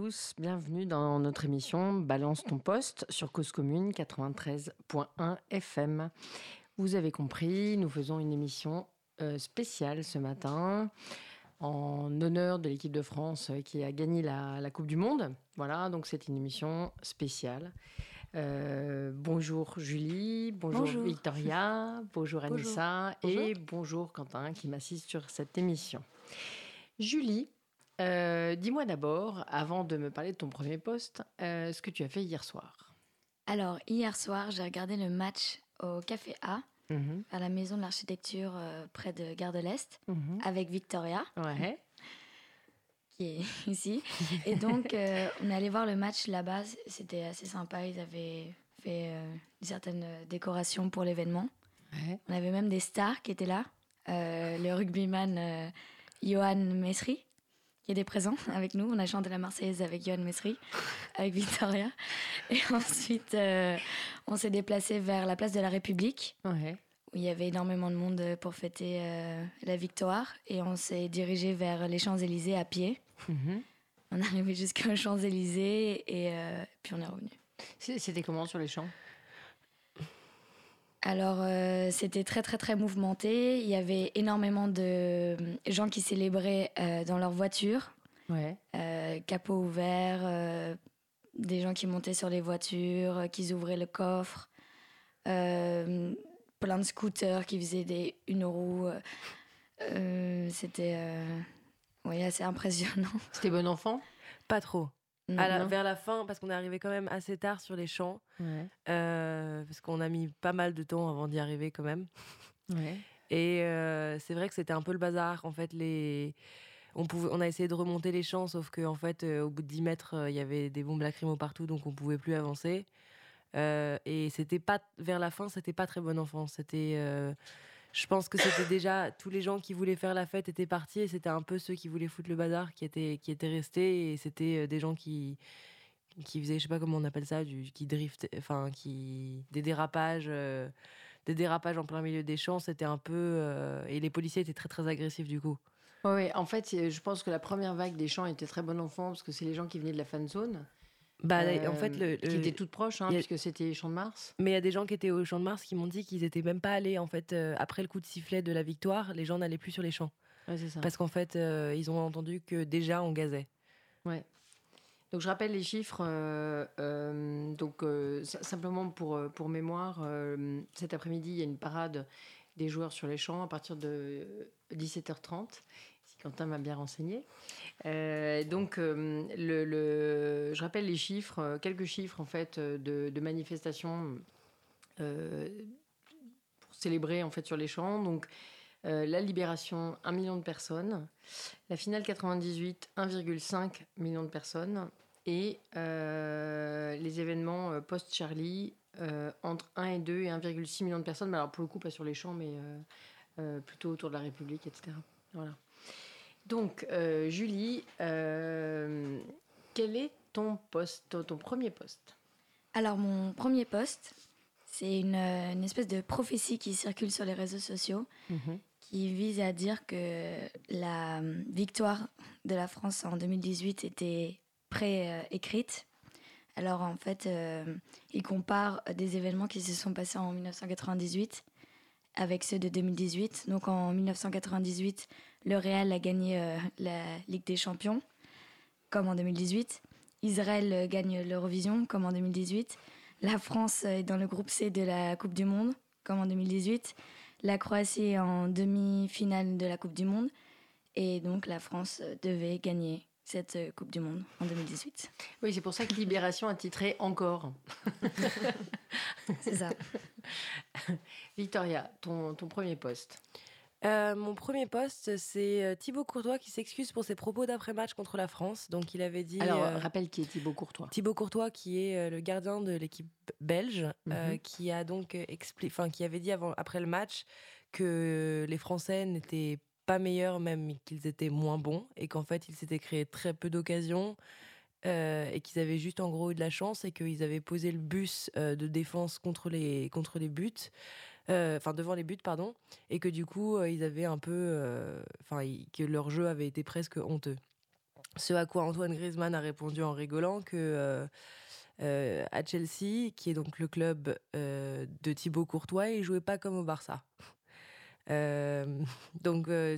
tous, bienvenue dans notre émission Balance ton poste sur Cause Commune 93.1 FM. Vous avez compris, nous faisons une émission euh, spéciale ce matin en honneur de l'équipe de France euh, qui a gagné la, la Coupe du Monde. Voilà, donc c'est une émission spéciale. Euh, bonjour Julie, bonjour, Bonjour. Victoria, bonjour Bonjour. Anissa et bonjour Quentin qui m'assiste sur cette émission. Julie, euh, dis-moi d'abord, avant de me parler de ton premier poste, euh, ce que tu as fait hier soir. Alors, hier soir, j'ai regardé le match au Café A, Mhm, à la maison de l'architecture euh, près de Gare de l'Est, mhm. avec Victoria, Ouais. qui est ici. Et donc, on est allé voir le match là-bas. C'était assez sympa. Ils avaient fait certaines décorations pour l'événement. ouais. On avait même des stars qui étaient là. Le rugbyman Johan Mesri, qui était présent avec nous. On a chanté la Marseillaise avec Johan Mesri, avec Victoria. Et ensuite, euh, on s'est déplacé vers la place de la République, Ouais. où il y avait énormément de monde pour fêter euh, la victoire. Et on s'est dirigé vers les Champs-Élysées à pied. Mhm. On est arrivé jusqu'aux Champs-Élysées et euh, puis on est revenu. C'était comment sur les champs? Alors, euh, c'était très, très, très mouvementé. Il y avait énormément de euh, gens qui célébraient euh, dans leur voiture, Ouais. euh, capot ouvert, euh, des gens qui montaient sur les voitures, euh, qui ouvraient le coffre, euh, plein de scooters qui faisaient des une roue. c'était euh, oui, assez impressionnant. C'était bon enfant? Pas trop. À la- vers la fin, parce qu'on est arrivé quand même assez tard sur les champs, Ouais. euh, parce qu'on a mis pas mal de temps avant d'y arriver quand même. Ouais. Et euh, c'est vrai que c'était un peu le bazar. En fait, les, on, pouvait, on a essayé de remonter les champs, sauf qu'en en fait, au bout de 10 mètres, il y avait des bombes lacrymo partout, donc on pouvait plus avancer. et c'était pas vers la fin, c'était pas très bon enfant. C'était je pense que c'était déjà tous les gens qui voulaient faire la fête étaient partis et c'était un peu ceux qui voulaient foutre le bazar qui étaient, qui étaient restés et c'était euh, des gens qui, qui faisaient, je sais pas comment on appelle ça, du, qui drift, enfin, qui, des dérapages, euh, des dérapages en plein milieu des champs, c'était un peu, euh, et les policiers étaient très très agressifs du coup. Oui, en fait, je pense que la première vague des champs était très bon enfant parce que c'est les gens qui venaient de la fan zone. Bah, en fait, le, qui était toute proche, hein, puisque c'était Champ de Mars. Mais il y a des gens qui étaient au Champ de Mars qui m'ont dit qu'ils étaient même pas allés. En fait, euh, après le coup de sifflet de la victoire, les gens n'allaient plus sur les champs. ça. Parce qu'en fait, euh, ils ont entendu que déjà on gazait. Ouais. Donc je rappelle les chiffres. Euh, donc simplement pour pour mémoire, cet après-midi, il y a une parade des joueurs sur les champs à partir de 17h30. Quentin m'a bien renseigné. Euh, donc, euh, je rappelle les chiffres, euh, quelques chiffres en fait de, manifestations pour célébrer en fait sur les champs. Donc, la libération, 1 million de personnes. La finale 98, 1,5 million de personnes. Et les événements post-Charlie, entre 1 et 2 et 1,6 million de personnes. Alors, pour le coup, pas sur les champs, mais plutôt autour de la République, etc. Voilà. Donc, euh, Julie, euh, quel est ton poste, ton premier poste? Alors, mon premier poste, c'est une, espèce de prophétie qui circule sur les réseaux sociaux, mhm. qui vise à dire que la victoire de la France en 2018 était pré-écrite. Alors, en fait, euh, il compare des événements qui se sont passés en 1998 avec ceux de 2018. Donc, en 1998, le Real a gagné euh, la Ligue des Champions, comme en 2018. Israël euh, gagne l'Eurovision, comme en 2018. La France est dans le groupe C de la Coupe du Monde, comme en 2018. La Croatie est en demi-finale de la Coupe du Monde. Et donc la France euh, devait gagner cette Coupe du Monde en 2018. Oui, c'est pour ça que Libération a titré Encore. c'est ça. Victoria, ton, ton premier poste euh, mon premier poste, c'est euh, Thibaut Courtois qui s'excuse pour ses propos d'après-match contre la France. Donc, il avait dit. Alors, euh, rappelle qui est Thibaut Courtois. Thibaut Courtois, qui est le gardien de l'équipe belge, mhm. qui a donc enfin, qui avait dit avant, après le match que les Français n'étaient pas meilleurs, même qu'ils étaient moins bons, et qu'en fait, ils s'étaient créé très peu d'occasions. et qu'ils avaient juste en gros eu de la chance et qu'ils avaient posé le bus de défense contre les, contre les buts enfin devant les buts, pardon, et que du coup, euh, ils avaient un peu, euh, enfin, que leur jeu avait été presque honteux. Ce à quoi Antoine Griezmann a répondu en rigolant que à Chelsea, qui est donc le club de Thibaut Courtois, il jouait pas comme au Barça. donc, ce,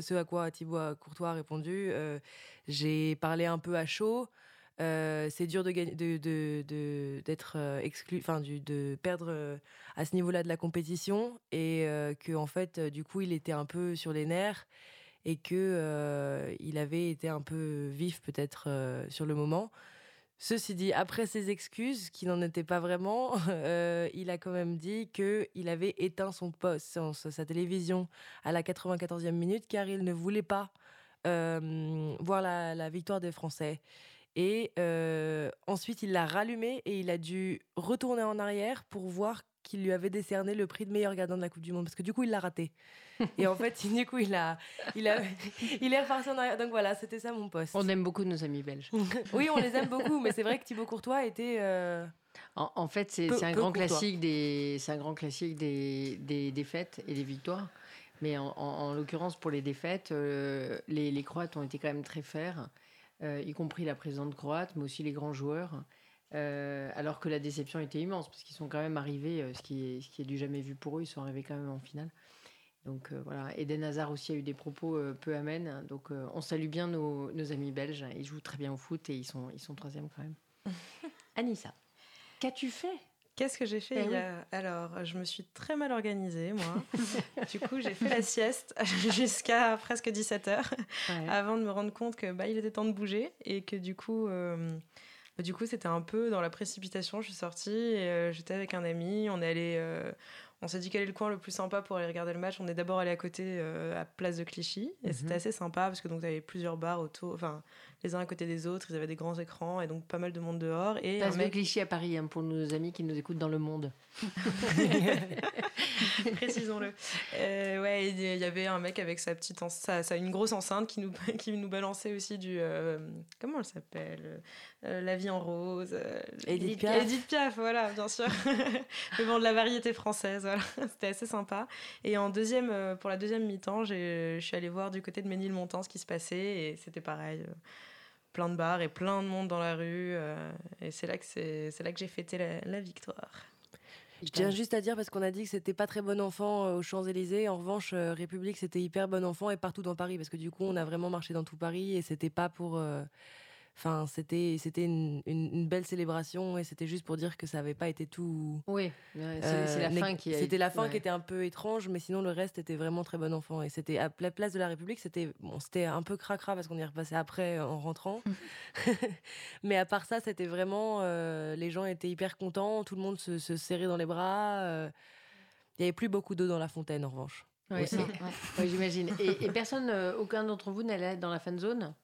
ce à quoi Thibaut Courtois a répondu, j'ai parlé un peu à chaud. Euh, c'est dur de d'être euh, exclu, enfin de perdre euh, à ce niveau-là de la compétition et que en fait du coup il était un peu sur les nerfs et que il avait été un peu vif peut-être sur le moment. Ceci dit, après ses excuses, qui n'en étaient pas vraiment, il a quand même dit que il avait éteint son poste, sa télévision à la 94e minute car il ne voulait pas voir la victoire des Français. Et ensuite, il l'a rallumé et il a dû retourner en arrière pour voir qu'il lui avait décerné le prix de meilleur gardien de la Coupe du Monde parce que du coup il l'a raté. Et en fait du coup il a il a il est reparti en arrière. Donc voilà c'était ça mon poste. On aime beaucoup nos amis belges. Oui on les aime beaucoup mais c'est vrai que Thibaut Courtois était en, fait c'est un, grand classique des c'est un grand classique des, des défaites et des victoires. Mais en, l'occurrence pour les défaites les, les Croates ont été quand même très fers y compris la présidente croate, mais aussi les grands joueurs. Euh, alors que la déception était immense, parce qu'ils sont quand même arrivés, euh, ce, qui est, ce qui est du jamais vu pour eux, ils sont arrivés quand même en finale. Donc voilà, Eden Hazard aussi a eu des propos peu amènes. Donc on salue bien nos, nos, amis belges, ils jouent très bien au foot et ils sont, ils sont troisième quand même. Anissa, qu'as-tu fait Qu'est-ce que j'ai fait eh Alors, je me suis très mal organisée, moi. du coup, j'ai fait la sieste jusqu'à presque 17 heures avant de me rendre compte que bah, il était temps de bouger et que du coup, euh, du coup, c'était un peu dans la précipitation. Je suis sortie et euh, j'étais avec un ami. On est allé, euh, On s'est dit quel est le coin le plus sympa pour aller regarder le match. On est d'abord allé à côté à Place de Clichy et c'était mhm. assez sympa parce que donc avait plusieurs bars autour, enfin les uns à côté des autres. Ils avaient des grands écrans et donc pas mal de monde dehors. Et Place de Clichy à Paris hein, pour nos amis qui nous écoutent dans le monde. Précisons-le. Euh, ouais, il y avait un mec avec sa petite, ça, ça une grosse enceinte qui nous qui nous balançait aussi du euh, comment elle s'appelle euh, La vie en rose. Edith Piaf. Edith Piaf, voilà, bien sûr. Mais bon, de la variété française, voilà. C'était assez sympa. Et en deuxième, pour la deuxième mi-temps, je suis allée voir du côté de Ménilmontant ce qui se passait et c'était pareil plein de bars et plein de monde dans la rue. et c'est là que c'est là que j'ai fêté la victoire. Je tiens juste à dire parce qu'on a dit que c'était pas très bon enfant euh, aux Champs-Élysées. En revanche, euh, République, c'était hyper bon enfant et partout dans Paris parce que du coup, on a vraiment marché dans tout Paris et c'était pas pour. Euh, enfin, c'était c'était une, une, belle célébration et c'était juste pour dire que ça n'avait pas été tout. Oui, c'est la fin qui. C'était la fin qui était un peu étrange, mais sinon le reste était vraiment très bon enfant et c'était à la place de la République, c'était bon, c'était un peu cracra parce qu'on y est repassé après en rentrant, mais à part ça, c'était vraiment les gens étaient hyper contents, tout le monde se, serrait dans les bras. Il y avait plus beaucoup d'eau dans la fontaine en revanche. Oui, j'imagine. Et, et, personne, aucun d'entre vous n'allait dans la fan zone?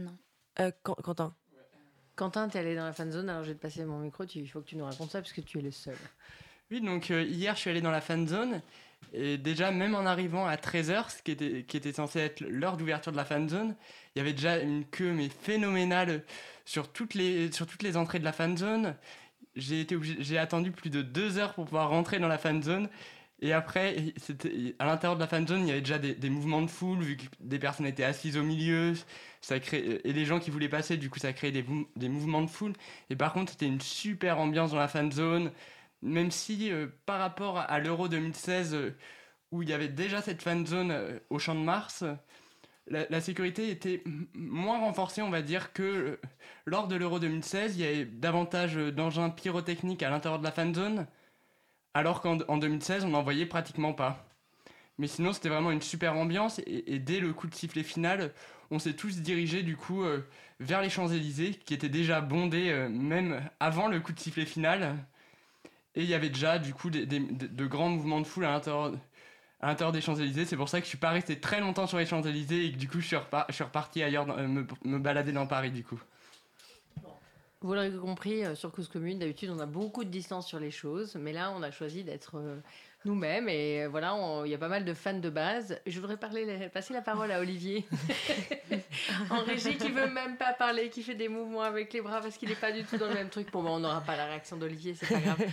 Non. Euh, Quentin. Quentin, tu es allé dans la fan zone, alors je vais te passer mon micro, il faut que tu nous racontes ça parce que tu es le seul. Oui, donc euh, hier je suis allé dans la fan zone et déjà même en arrivant à 13h, ce qui était, qui était censé être l'heure d'ouverture de la fan zone, il y avait déjà une queue mais phénoménale sur toutes les, sur toutes les entrées de la fan zone. J'ai, été j'ai attendu plus de deux heures pour pouvoir rentrer dans la fan zone et après, à l'intérieur de la fan zone, il y avait déjà des, mouvements de foule, vu que des personnes étaient assises au milieu, ça crée, et les gens qui voulaient passer, du coup, ça créait des, mouvements de foule. Et par contre, c'était une super ambiance dans la fan zone, même si euh, par rapport à l'Euro 2016, euh, où il y avait déjà cette fan zone euh, au Champ de Mars, la, sécurité était moins renforcée, on va dire, que lors de l'Euro 2016. Il y avait davantage d'engins pyrotechniques à l'intérieur de la fan zone alors qu'en 2016, on n'en voyait pratiquement pas. Mais sinon, c'était vraiment une super ambiance, et, dès le coup de sifflet final, on s'est tous dirigés du coup euh, vers les Champs-Élysées, qui étaient déjà bondés euh, même avant le coup de sifflet final. Et il y avait déjà du coup de grands mouvements de foule à l'intérieur des Champs-Élysées. C'est pour ça que je suis pas resté très longtemps sur les Champs-Élysées et que du coup je suis, reparti ailleurs, euh, me, me balader dans Paris du coup. Vous l'aurez compris, euh, sur Cause Commune, d'habitude, on a beaucoup de distance sur les choses, mais là, on a choisi d'être euh, nous-mêmes et euh, voilà, il y a pas mal de fans de base. Je voudrais parler, passer la parole à Olivier, en régie, qui veut même pas parler, qui fait des mouvements avec les bras parce qu'il n'est pas du tout dans le même truc. Bon, ben, on n'aura pas la réaction d'Olivier, c'est pas grave.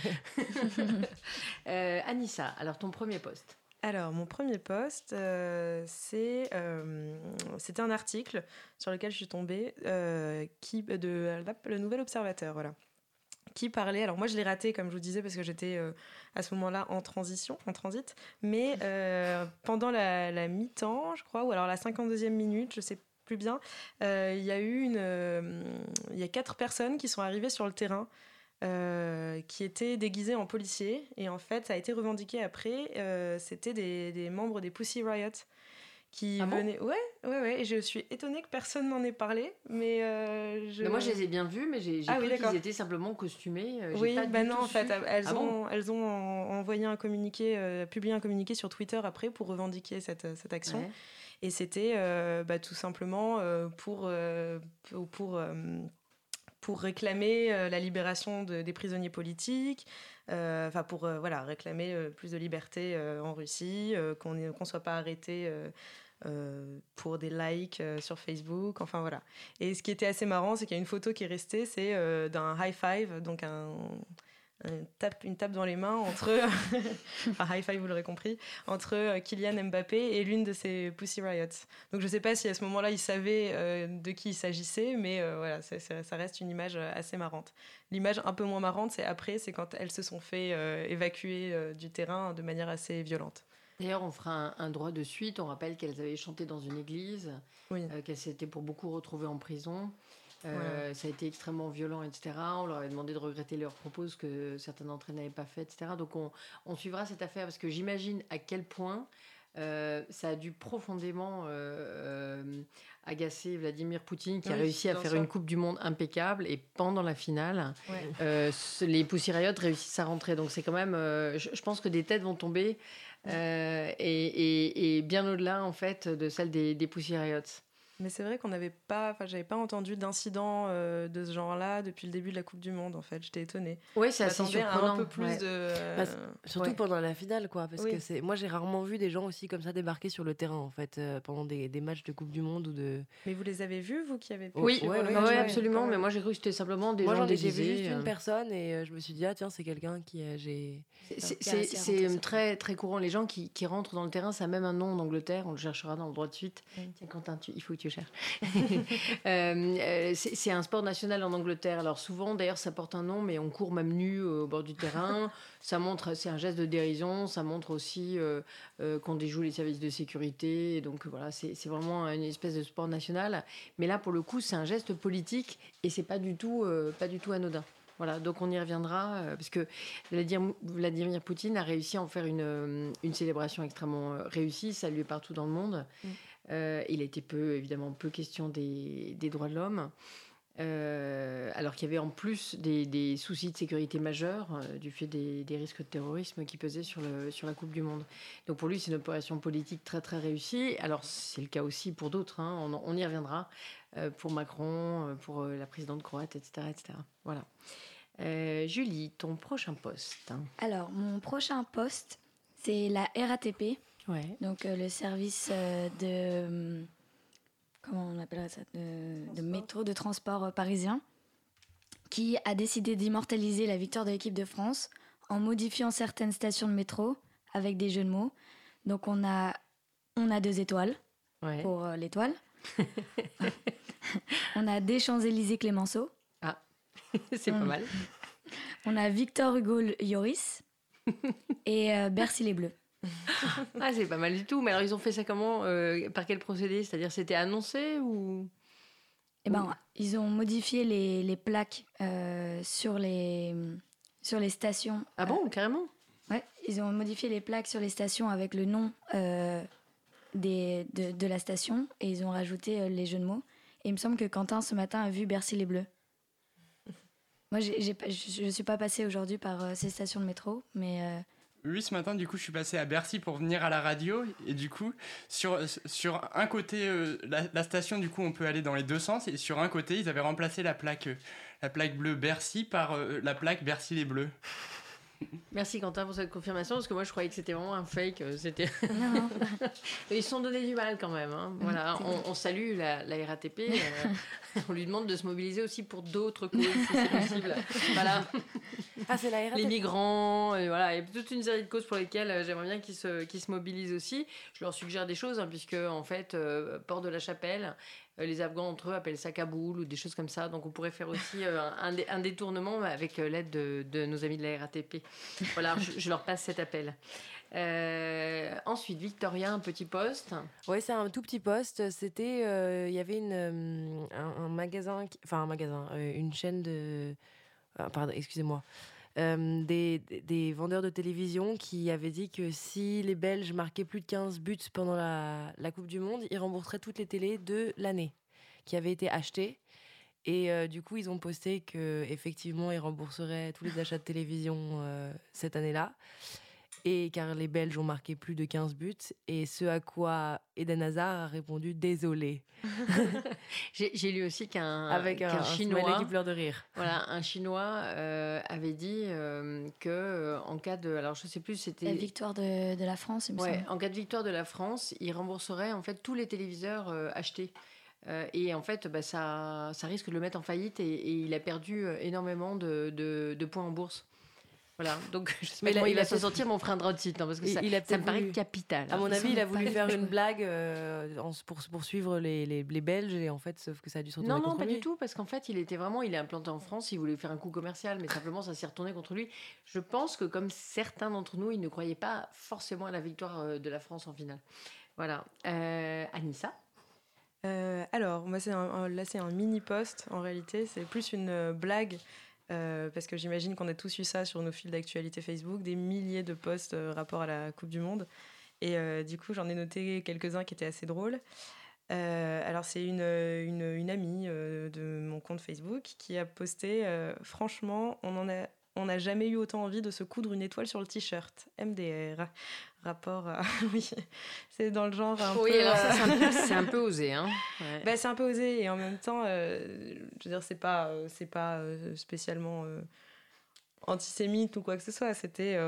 Anissa, alors ton premier poste alors, mon premier poste, euh, c'est, euh, c'était un article sur lequel je suis tombée, euh, qui, de le Nouvel Observateur, voilà, qui parlait. Alors, moi, je l'ai raté, comme je vous disais, parce que j'étais à ce moment-là en transition, en transit, mais pendant la, la mi-temps, je crois, ou alors la 52e minute, je sais plus bien, il y a eu une. Il y a quatre personnes qui sont arrivées sur le terrain. Euh, qui étaient déguisés en policiers. Et en fait, ça a été revendiqué après. Euh, c'était des, des, membres des Pussy Riot qui ah venaient. ouais, ouais, ouais. Et je suis étonnée que personne n'en ait parlé. Mais, euh, je... moi, je les ai bien vus, mais j'ai ah, cru qu'ils étaient simplement costumés. oui, pas bah non, en fait, elles, ah ont, elles ont envoyé un communiqué, publié un communiqué sur Twitter après pour revendiquer cette, cette action. Et c'était bah, tout simplement pour, pour pour réclamer euh, la libération des prisonniers politiques, euh, enfin pour euh, voilà, réclamer plus de liberté en Russie, qu'on ne soit pas arrêté pour des likes sur Facebook, enfin voilà. Et ce qui était assez marrant, c'est qu'il y a une photo qui est restée, c'est d'un high five, donc un une tape, une tape dans les mains entre, enfin high five vous l'aurez compris, entre euh, Kylian Mbappé et l'une de ses Pussy Riots. Donc je ne sais pas si à ce moment-là il savait euh, de qui il s'agissait, mais euh, voilà, ça, reste une image assez marrante. L'image un peu moins marrante, c'est après, c'est quand elles se sont fait évacuer du terrain de manière assez violente. D'ailleurs, on fera un, droit de suite. On rappelle qu'elles avaient chanté dans une église, qu'elles s'étaient pour beaucoup retrouvées en prison. Euh, ça a été extrêmement violent, etc. On leur avait demandé de regretter leurs propos, ce que certains d'entre elles n'avaient pas fait, etc. Donc on, suivra cette affaire parce que j'imagine à quel point ça a dû profondément agacer Vladimir Poutine qui a réussi à faire une Coupe du Monde impeccable et pendant la finale, les Pussy Riot réussissent à rentrer. Donc c'est quand même, je, pense que des têtes vont tomber et, bien au-delà en fait de celles des, des Pussy Riots. Mais c'est vrai qu'on n'avait pas, enfin, j'avais pas entendu d'incident euh, de ce genre-là depuis le début de la Coupe du Monde. En fait, j'étais étonnée. Oui, c'est assez surprenant. Un peu plus de. Bah, surtout pendant la finale, quoi. Parce que c'est, moi, j'ai rarement vu des gens aussi comme ça débarquer sur le terrain, en fait, euh, pendant des, des, matchs de Coupe du Monde ou de. Mais vous les avez vus, vous qui avez. Oui, oui, absolument. Mais moi, j'ai cru que c'était simplement des moi, gens J'ai vu juste une euh. personne et je me suis dit ah tiens, c'est quelqu'un qui j'ai. C'est très très courant. Les gens qui, qui, rentrent dans le terrain, ça a même un nom en Angleterre. On le cherchera dans le droit de suite. Tiens, Quentin, il faut que tu Euh, euh, c'est un sport national en Angleterre. Alors souvent, d'ailleurs, ça porte un nom, mais on court même nu au bord du terrain. ça montre, c'est un geste de dérision. Ça montre aussi euh, qu'on déjoue les services de sécurité. donc voilà, c'est vraiment une espèce de sport national. Mais là, pour le coup, c'est un geste politique et c'est pas du tout, pas du tout anodin. Voilà, donc on y reviendra, parce que Vladimir Poutine a réussi à en faire une, une célébration extrêmement réussie, est partout dans le monde. Mm. Euh, il a été peu, évidemment, peu question des, droits de l'homme. Euh, alors qu'il y avait en plus des, soucis de sécurité majeurs euh, du fait des, risques de terrorisme qui pesaient sur, la Coupe du Monde. Donc pour lui, c'est une opération politique très très réussie. Alors c'est le cas aussi pour d'autres, hein. on, y reviendra, pour Macron, pour la présidente croate, etc. etc. Voilà. Julie, ton prochain poste Alors mon prochain poste, c'est la RATP, donc euh, le service euh, de comment on appelle ça de, métro de transport euh, parisien qui a décidé d'immortaliser la victoire de l'équipe de France en modifiant certaines stations de métro avec des jeux de mots. Donc on a on a deux étoiles pour l'étoile. on a des Champs-Élysées Clémenceau. Ah, c'est pas mal. On a Victor Hugo Yoris et Bercy les Bleus. Ah, c'est pas mal du tout. Mais alors, ils ont fait ça comment euh, Par quel procédé? C'est-à-dire, c'était annoncé ou? Eh ben, ils ont modifié les, les plaques euh, sur, les, sur les stations. Ah bon, euh, carrément? Ouais, ils ont modifié les plaques sur les stations avec le nom des, de, de, la station et ils ont rajouté les jeux de mots. Et il me semble que Quentin, ce matin, a vu Bercy les Bleus. Moi, j'ai, je ne suis pas passée aujourd'hui par ces stations de métro, mais oui, ce matin, du coup, je suis passé à Bercy pour venir à la radio. Et du coup, sur, sur un côté, euh, la, station, du coup, on peut aller dans les deux sens. Et sur un côté, ils avaient remplacé la plaque, euh, la plaque bleue Bercy par euh, la plaque Bercy les Bleus. Merci Quentin pour cette confirmation parce que moi je croyais que c'était vraiment un fake. C'était. Ils se sont donné du mal quand même. Hein. Voilà, on, salue la, RATP. on lui demande de se mobiliser aussi pour d'autres causes si c'est possible. Voilà. Ah, c'est la Les migrants, et voilà, il y a toute une série de causes pour lesquelles euh, j'aimerais bien qu'ils se, se mobilisent aussi. Je leur suggère des choses, hein, puisque en fait, euh, Port de la Chapelle, euh, les Afghans entre eux appellent ça Kaboul ou des choses comme ça. Donc on pourrait faire aussi un, un, détournement avec l'aide de, de, nos amis de la RATP. Voilà, je, leur passe cet appel. ensuite, Victoria, un petit poste. Oui, c'est un tout petit poste. C'était, il y avait une, un, magasin, enfin un magasin, une chaîne de, pardon, excusez-moi, euh, des, des, vendeurs de télévision qui avaient dit que si les Belges marquaient plus de 15 buts pendant la, Coupe du Monde, ils rembourseraient toutes les télés de l'année qui avaient été achetées. Et euh, du coup, ils ont posté qu'effectivement, ils rembourseraient tous les achats de télévision euh, cette année-là et car les Belges ont marqué plus de 15 buts, et ce à quoi Eden Hazard a répondu désolé. J'ai lu aussi qu'un avec un, Chinois qui pleure de rire. Voilà, un Chinois euh, avait dit euh, que euh, en cas de, alors je sais plus, c'était la victoire de, de, la France, il me. En cas de victoire de la France, il rembourserait en fait tous les téléviseurs achetés. et en fait, bah, ça, ça risque de le mettre en faillite et, il a perdu énormément de, de points en bourse. Voilà, donc je sais pas il va se sortir mon frein de hein, parce que ça, ça me paraît capital. À mon avis, il a voulu faire une blague euh, pour, pour suivre les, les, les, Belges et en fait, sauf que ça a dû se retourner non, non, pas du tout, parce qu'en fait, il était vraiment, il est implanté en France, il voulait faire un coup commercial, mais simplement ça s'est retourné contre lui. Je pense que comme certains d'entre nous, ils ne croyaient pas forcément à la victoire euh, de la France en finale. Voilà. Euh, Anissa? Euh, alors, moi, c'est là, c'est un mini post en réalité. C'est plus une blague euh, parce que j'imagine qu'on a tous eu ça sur nos fils d'actualité Facebook, des milliers de posts euh, rapport à la Coupe du Monde. Et du coup, j'en ai noté quelques-uns qui étaient assez drôles. alors, c'est une, une, amie de mon compte Facebook qui a posté Franchement, on en a on n'a jamais eu autant envie de se coudre une étoile sur le t-shirt. MDR. Rapport à. oui, c'est dans le genre un oui, peu. alors ça, c'est un, peu osé. Hein. Bah, c'est un peu osé et en même temps, euh, je veux dire, c'est pas, euh, c'est pas euh, spécialement antisémite ou quoi que ce soit. C'était.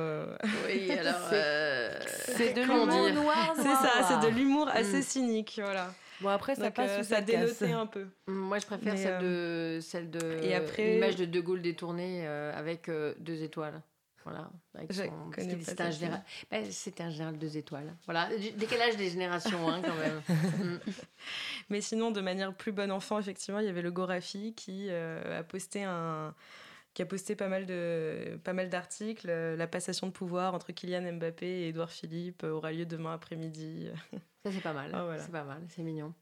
Oui, alors. c'est de l'humour noir. C'est ça, c'est de l'humour assez mm. cynique, voilà. Bon après ça passe euh, ça dénotait un peu. Moi je préfère celle de celle de et après l'image de De Gaulle détournée euh, avec euh, deux étoiles. Voilà, c'était un général. Ben, un général deux étoiles. Voilà, décalage des générations hein, quand même. Mm. Mais sinon, de manière plus bonne enfant, effectivement, il y avait le Gorafi qui a posté un qui a posté pas mal de pas mal d'articles. La passation de pouvoir entre Kylian Mbappé et Edouard Philippe aura lieu demain après-midi. Ça, c'est pas mal. Ah, c'est pas mal, c'est mignon.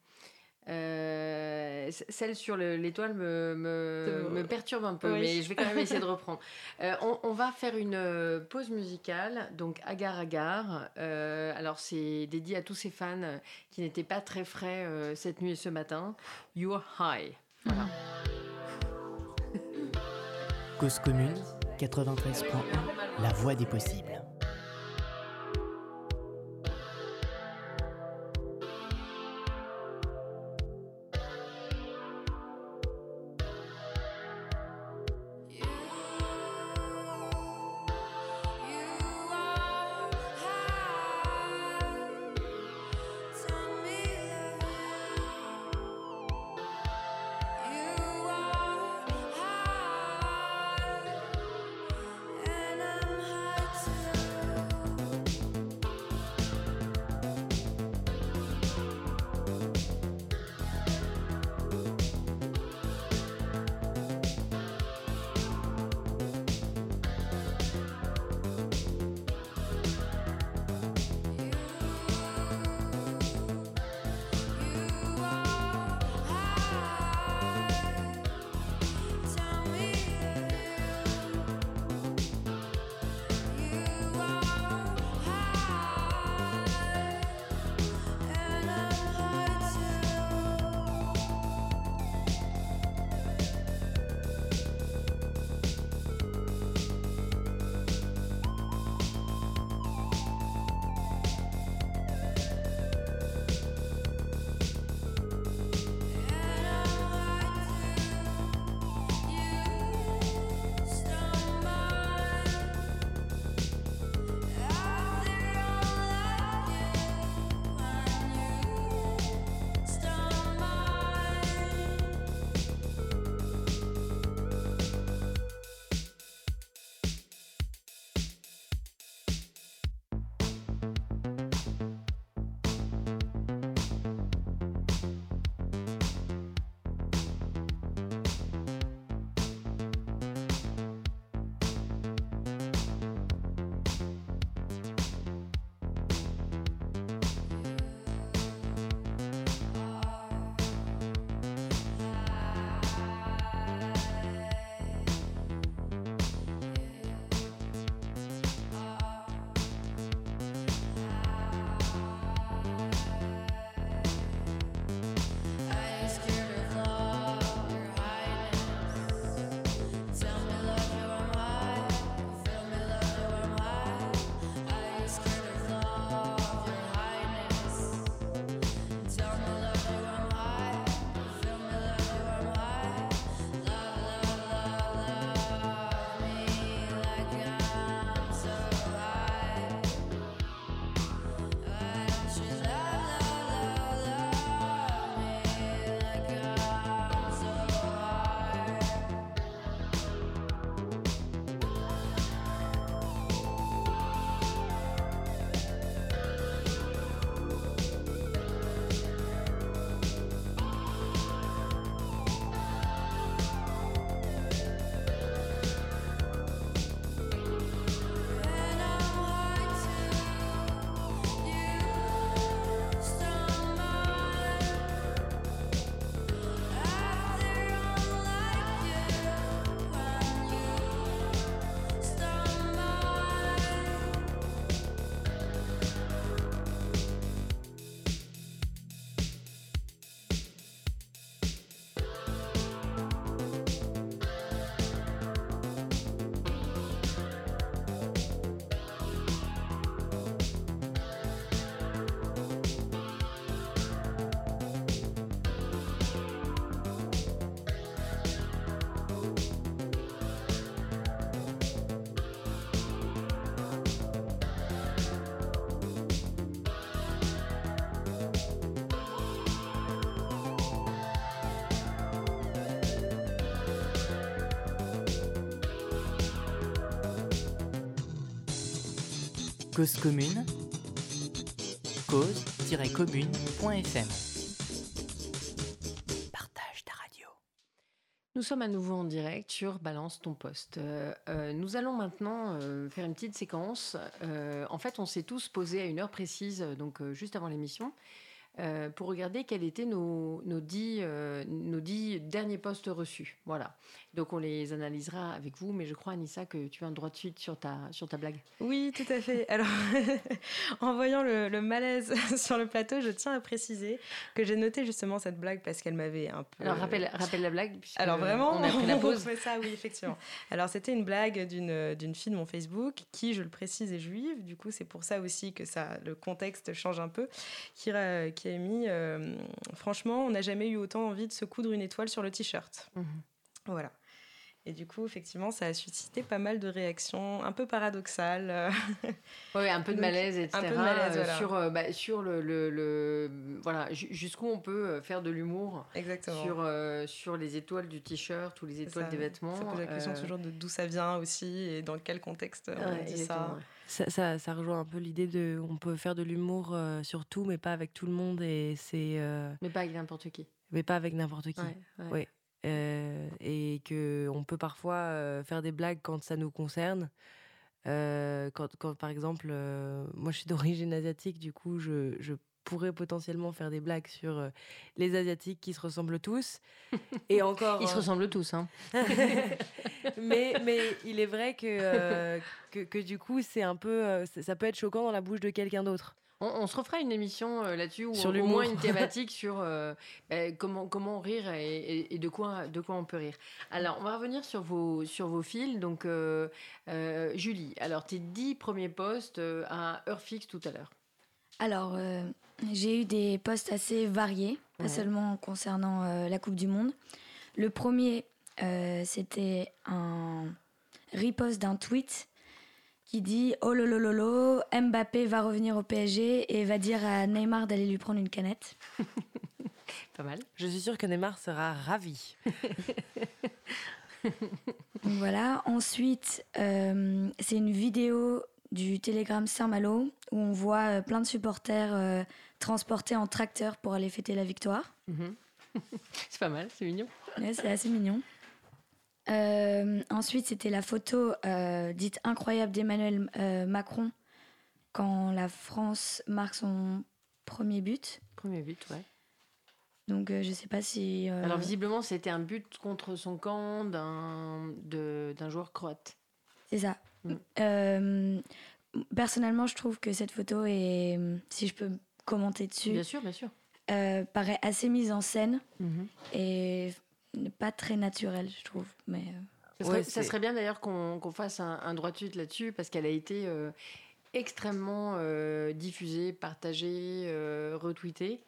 Euh, celle sur l'étoile me, me, me, perturbe un peu, mais je vais quand même essayer de reprendre. Euh, on, on, va faire une euh, pause musicale, donc Agar Agar. Euh, alors, c'est dédié à tous ces fans qui n'étaient pas très frais cette nuit et ce matin. You're High. Voilà. Cause commune, 93.1, la voix des possibles. Cause commune, cause-commune.fm. Partage ta radio. Nous sommes à nouveau en direct sur Balance ton poste. Euh, euh, nous allons maintenant euh, faire une petite séquence. Euh, en fait, on s'est tous posés à une heure précise, donc euh, juste avant l'émission, euh, pour regarder quels étaient nos, nos, dix, euh, nos dix derniers postes reçus. Voilà. Donc on les analysera avec vous, mais je crois, Anissa, que tu as un droit de suite sur ta, sur ta blague. Oui, tout à fait. Alors, en voyant le, le, malaise sur le plateau, je tiens à préciser que j'ai noté justement cette blague parce qu'elle m'avait un peu. Alors, rappelle, rappelle la blague. Alors, vraiment, on a pris la pause. on fait ça, oui, effectivement. Alors, c'était une blague d'une, fille de mon Facebook qui, je le précise, est juive. Du coup, c'est pour ça aussi que ça, le contexte change un peu. Qui, a, qui a mis euh, Franchement, on n'a jamais eu autant envie de se coudre une étoile sur le t-shirt. Mhm. Voilà. Et du coup, effectivement, ça a suscité pas mal de réactions un peu paradoxales. oui, un peu de malaise, etc. Un peu de malaise, euh, voilà. Sur, euh, bah, sur le, le, le voilà, jusqu'où on peut euh, faire de l'humour. Exactement. Sur, euh, sur les étoiles du t-shirt ou les étoiles ça, des vêtements. Ça pose la question toujours de d'où ça vient aussi et dans quel contexte on ouais, dit ça. Ça, ça. ça, rejoint un peu l'idée de on peut faire de l'humour euh, sur tout, mais pas avec tout le monde. Et c'est. Euh... Mais pas avec n'importe qui. Mais pas avec n'importe qui. Ouais, ouais. Euh, et que on peut parfois euh, faire des blagues quand ça nous concerne. Euh, quand, quand, par exemple, moi je suis d'origine asiatique, du coup je, je, pourrais potentiellement faire des blagues sur les asiatiques qui se ressemblent tous. Et encore. Ils se ressemblent tous, hein. mais, mais il est vrai que, que, que, du coup c'est un peu, ça peut être choquant dans la bouche de quelqu'un d'autre. On, on, se refera une émission euh, là-dessus ou sur au moins une thématique sur euh, bah, comment, comment rire et, et, et, de, quoi, de quoi on peut rire. Alors, on va revenir sur vos, sur vos fils. Donc, euh, Julie, alors tes dix premiers postes à heure fixe tout à l'heure. Alors, euh, j'ai eu des postes assez variés, pas ouais. seulement concernant euh, la Coupe du Monde. Le premier, euh, c'était un riposte d'un tweet qui dit Oh lolololo, Mbappé va revenir au PSG et va dire à Neymar d'aller lui prendre une canette. Pas mal. Je suis sûre que Neymar sera ravi. Voilà. Ensuite, euh, c'est une vidéo du Télégramme Saint-Malo où on voit euh, plein de supporters euh, transportés en tracteur pour aller fêter la victoire. Mm -hmm. c'est pas mal, c'est mignon. Ouais, c'est assez mignon. Euh, ensuite, c'était la photo euh, dite incroyable d'Emmanuel euh, Macron quand la France marque son premier but. Premier but, ouais. Donc, je sais pas si. Alors, visiblement, c'était un but contre son camp d'un joueur croate. C'est ça. Mm. personnellement, je trouve que cette photo est, si je peux commenter dessus, bien sûr, bien sûr, paraît assez mise en scène mm -hmm. Et pas très naturelle, je trouve. Mais ça, serait, ouais, ça serait bien d'ailleurs qu'on qu fasse un, un, droit de suite là-dessus parce qu'elle a été euh, extrêmement euh, diffusée, partagée, euh, retweetée.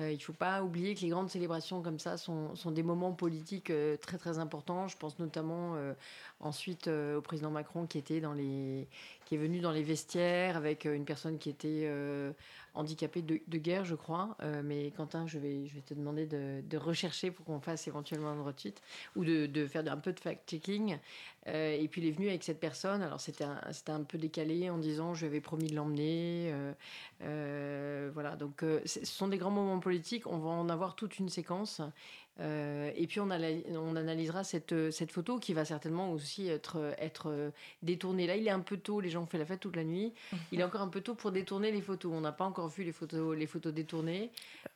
Euh, il ne faut pas oublier que les grandes célébrations comme ça sont, sont des moments politiques euh, très très importants. Je pense notamment euh, ensuite au président Macron qui était dans les, qui est venu dans les vestiaires avec une personne qui était handicapée de, guerre, je crois. mais Quentin, je vais, je vais te demander de, rechercher pour qu'on fasse éventuellement un suite ou de, faire un peu de fact-checking. et puis il est venu avec cette personne. Alors c'était un, un peu décalé en disant je lui avais promis de l'emmener. voilà, donc ce sont des grands moments politiques. On va en avoir toute une séquence. Euh, et puis on, on, analysera cette, cette photo qui va certainement aussi être, être détournée. Là, il est un peu tôt, les gens ont fait la fête toute la nuit. Il est encore un peu tôt pour détourner les photos. On n'a pas encore vu les photos, les photos détournées.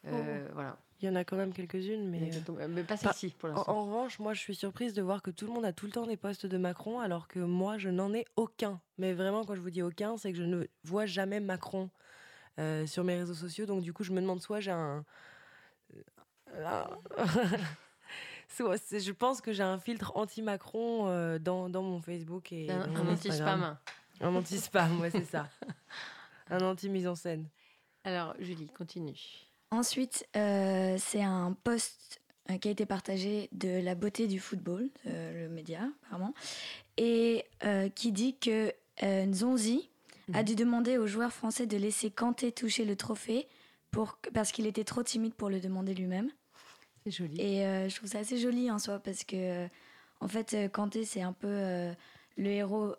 Euh, oh. Voilà. Il y en a quand même quelques-unes, mais... mais pas celle-ci pour l'instant. En, en, revanche, moi je suis surprise de voir que tout le monde a tout le temps des postes de Macron, alors que moi je n'en ai aucun. Mais vraiment, quand je vous dis aucun, c'est que je ne vois jamais Macron euh, sur mes réseaux sociaux. Donc du coup, je me demande soit j'ai un je pense que j'ai un filtre anti-Macron euh, dans, dans, mon Facebook et un, un anti-spam. Un anti-spam, ouais, c'est ça. un anti-mise en scène. Alors, Julie, continue. Ensuite, euh, c'est un post euh, qui a été partagé de la beauté du football, euh, le média apparemment, et euh, qui dit que Nzonzi mmh. a dû demander aux joueurs français de laisser Kanté toucher le trophée pour, parce qu'il était trop timide pour le demander lui-même. C'est joli. Et euh, je trouve ça assez joli en soi parce que, euh, en fait, Kanté, c'est un peu euh, le héros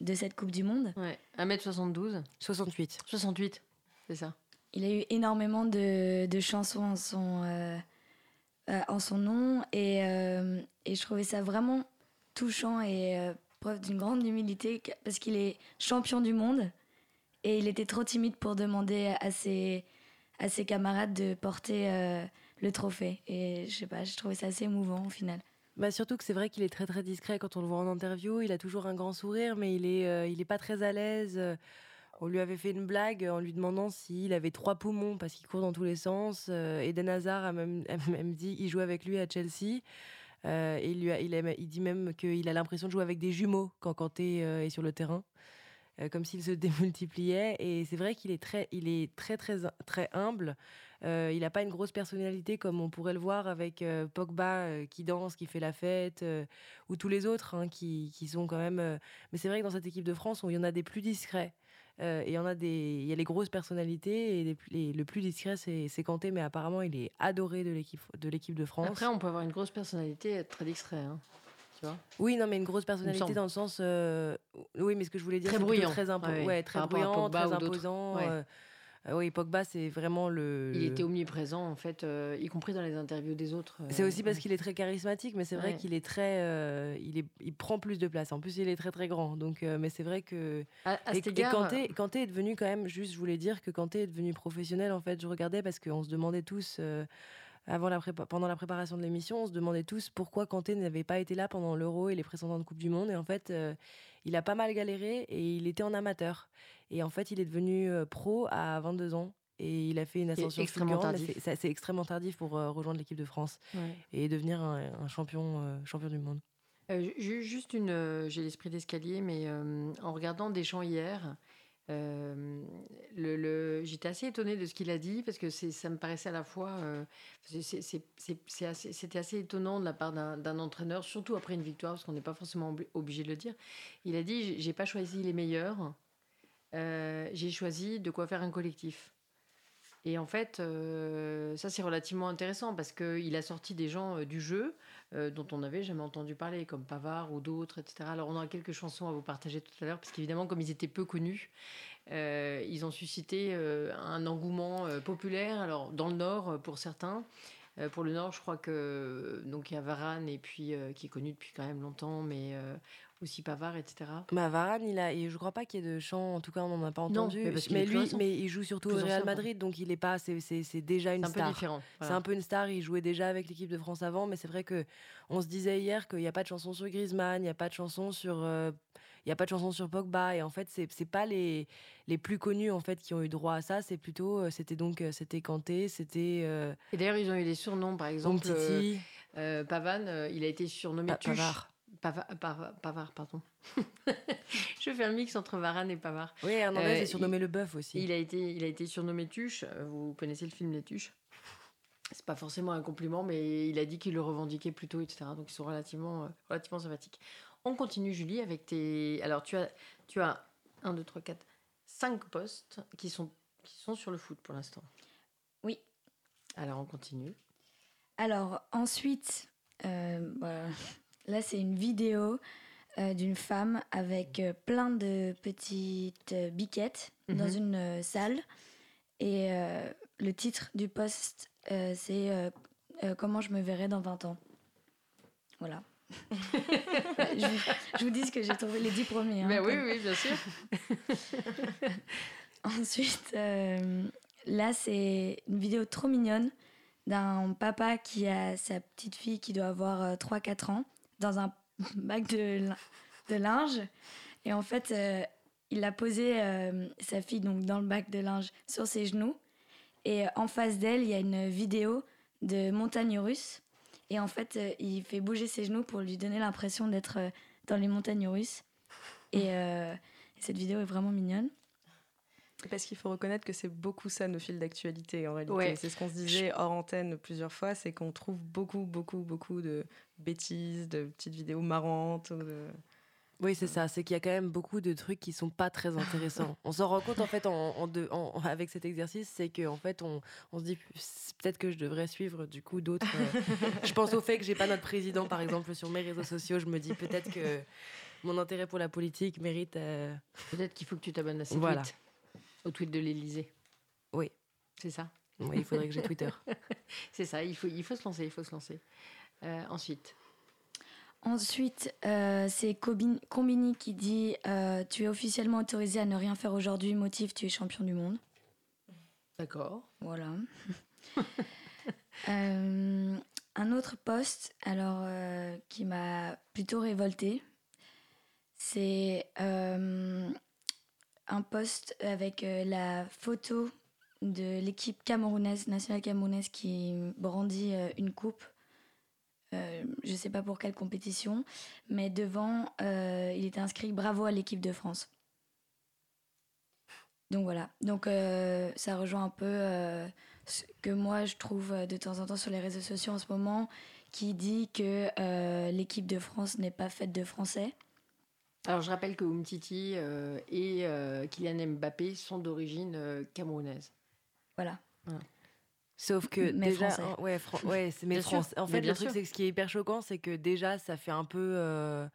de cette Coupe du Monde. Ouais. 1m72 68. 68, c'est ça. Il a eu énormément de, de chansons en son, euh, euh, en son nom et, euh, et je trouvais ça vraiment touchant et euh, preuve d'une grande humilité parce qu'il est champion du monde et il était trop timide pour demander à ses, à ses camarades de porter euh, le trophée. Et je sais pas, j'ai trouvé ça assez émouvant au final. Bah surtout que c'est vrai qu'il est très très discret quand on le voit en interview. Il a toujours un grand sourire, mais il est, euh, il est pas très à l'aise. Euh, On lui avait fait une blague en lui demandant s'il avait trois poumons parce qu'il court dans tous les sens. Euh, Eden Hazard a même, a même dit il joue avec lui à Chelsea. Euh, et il, lui a- il, il dit même qu'il a l'impression de jouer avec des jumeaux quand Kanté est sur le terrain, comme s'il se démultipliait. Et c'est vrai qu'il est très, il est très très très humble. Euh, il n'a pas une grosse personnalité comme on pourrait le voir avec euh, Pogba euh, qui danse, qui fait la fête, ou tous les autres hein, qui, qui sont quand même. Mais c'est vrai que dans cette équipe de France, il y en a des plus discrets. euh, et il y en a des, il y a les grosses personnalités et les plus- les- le plus discret c'est c'est Kanté, mais apparemment il est adoré de l'équipe de l'équipe de France. Après, on peut avoir une grosse personnalité et être très discret. hein. Tu vois Oui, non, mais une grosse personnalité dans le sens. euh, Oui, mais ce que je voulais dire, Très c'est bruyant. très, impo- Ouais, très bruyant, très imposant. Ouais. euh, euh, oui, Pogba, c'est vraiment le. Il était omniprésent, en fait, euh, y compris dans les interviews des autres. euh, C'est aussi parce qu'il est très charismatique, mais c'est vrai Ouais. qu'il est très, euh, il est, il prend plus de place. En plus, il est très très grand. Donc, mais c'est vrai que À, à et, cet et égard, Kanté, Kanté est devenu quand même, juste, je voulais dire que Kanté est devenu professionnel. En fait, je regardais parce qu'on se demandait tous. Avant la prépa- pendant la préparation de l'émission, on se demandait tous pourquoi Kanté n'avait pas été là pendant l'Euro et les précédentes Coupes du Monde. Et en fait, euh, il a pas mal galéré et il était en amateur. Et en fait, il est devenu euh, pro à 22 ans. Et il a fait une ascension extrêmement tardif. c'est- ça- C'est extrêmement tardif pour euh, rejoindre l'équipe de France ouais. et devenir un, un champion, euh, champion du monde. Euh, ju- juste une. euh, J'ai l'esprit d'escalier, mais euh, en regardant Deschamps hier, euh, j'étais assez étonnée de ce qu'il a dit parce que ça me paraissait à la fois. euh, C'était assez, étonnant de la part d'un entraîneur, surtout après une victoire, parce qu'on n'est pas forcément obli- obligé de le dire. Il a dit J'ai pas choisi les meilleurs, euh, j'ai choisi de quoi faire un collectif. Et en fait, euh, ça c'est relativement intéressant parce qu'il a sorti des gens euh, du jeu euh, dont on n'avait jamais entendu parler, comme Pavard ou d'autres, etc. Alors on aura quelques chansons à vous partager tout à l'heure, parce qu'évidemment, comme ils étaient peu connus, ils ont suscité un engouement populaire. Alors dans le Nord, pour certains. Pour le Nord, je crois que donc il y a Varane et puis qui est connu depuis quand même longtemps, mais aussi Pavard, etc. Bah, Varane, il a, et je crois pas qu'il y ait de chant, en tout cas on n'en a pas Non, entendu. mais parce lui, mais il joue surtout au Real Madrid, donc il est pas, c'est, c'est, c'est déjà C'est une un peu star. différent. C'est un peu une star, il jouait déjà avec l'équipe de France avant, mais c'est vrai que on se disait hier qu'il n'y a pas de chanson sur Griezmann, il n'y a pas de chanson sur, euh, il y a pas de chanson sur Pogba, et en fait c'est, c'est pas les, les plus connus en fait qui ont eu droit à ça, c'est plutôt, euh, c'était donc, euh, c'était Kanté, c'était euh, Et d'ailleurs, ils ont eu des surnoms, par exemple. Umtiti, euh, Pavane, il a été surnommé Pa- Tuche. Pavard. Pava- Pava- Pavard, pardon. Je fais un mix entre Varane et Pavard. Oui, Hernandez Euh, est surnommé le bœuf aussi. Il a été, il a été surnommé Tuche. Euh, Vous connaissez le film Les Tuches? C'est pas forcément un compliment, mais il a dit qu'il le revendiquait plutôt, etc. Donc ils sont relativement, euh, relativement sympathiques. On continue, Julie, avec tes. Alors tu as, tu as 1, 2, 3, 4, 5 postes qui sont, qui sont sur le foot pour l'instant. Oui. Alors on continue. Alors ensuite, euh, voilà. Là c'est une vidéo euh, d'une femme avec euh, plein de petites euh, biquettes dans Mhm. une salle. Et le titre du post, c'est Comment je me verrai dans 20 ans. Voilà. je, vous- je vous dis ce que j'ai trouvé les dix premiers. hein, Mais oui, oui, bien sûr. Ensuite, là, c'est une vidéo trop mignonne d'un papa qui a sa petite fille qui doit avoir 3-4 ans dans un bac de, de linge. Et en fait, euh, il a posé euh, sa fille donc, dans le bac de linge sur ses genoux. Et euh, en face d'elle, il y a une vidéo de montagne russe. Et en fait, il fait bouger ses genoux pour lui donner l'impression d'être dans les montagnes russes. Et cette vidéo est vraiment mignonne. Parce qu'il faut reconnaître que c'est beaucoup ça nos fils d'actualité en réalité. Ouais. C'est ce qu'on se disait hors antenne plusieurs fois, c'est qu'on trouve beaucoup, beaucoup, beaucoup de bêtises, de petites vidéos marrantes. ou de- Oui, c'est ça. C'est qu'il y a quand même beaucoup de trucs qui sont pas très intéressants. on s'en rend compte en fait en, en, avec cet exercice, c'est qu'en fait on, on, se dit peut-être que je devrais suivre du coup d'autres. Euh, je pense au fait que j'ai pas notre président par exemple sur mes réseaux sociaux. Je me dis peut-être que mon intérêt pour la politique mérite. Euh, peut-être qu'il faut que tu t'abonnes à ces voilà. Au tweet de l'Élysée. Oui, c'est ça? Oui, il faudrait que j'ai Twitter. c'est ça. Il faut, il faut se lancer. Il faut se lancer. Euh, ensuite. Ensuite, euh, c'est Combini qui dit euh, Tu es officiellement autorisé à ne rien faire aujourd'hui, motif tu es champion du monde. D'accord. Voilà. Euh, un autre poste, alors, qui m'a plutôt révolté, c'est un poste avec la photo de l'équipe camerounaise, nationale camerounaise, qui brandit une coupe euh, je ne sais pas pour quelle compétition, mais devant, euh, il était inscrit Bravo à l'équipe de France. Donc voilà, donc euh, ça rejoint un peu ce que moi je trouve de temps en temps sur les réseaux sociaux en ce moment, qui dit que l'équipe de France n'est pas faite de Français. Alors je rappelle que Umtiti et Kylian Mbappé sont d'origine camerounaise. Voilà. voilà. Sauf que déjà, ouais, ouais, c'est mais français. En fait, le truc, c'est que ce qui est hyper choquant, c'est que déjà, ça fait un peu euh,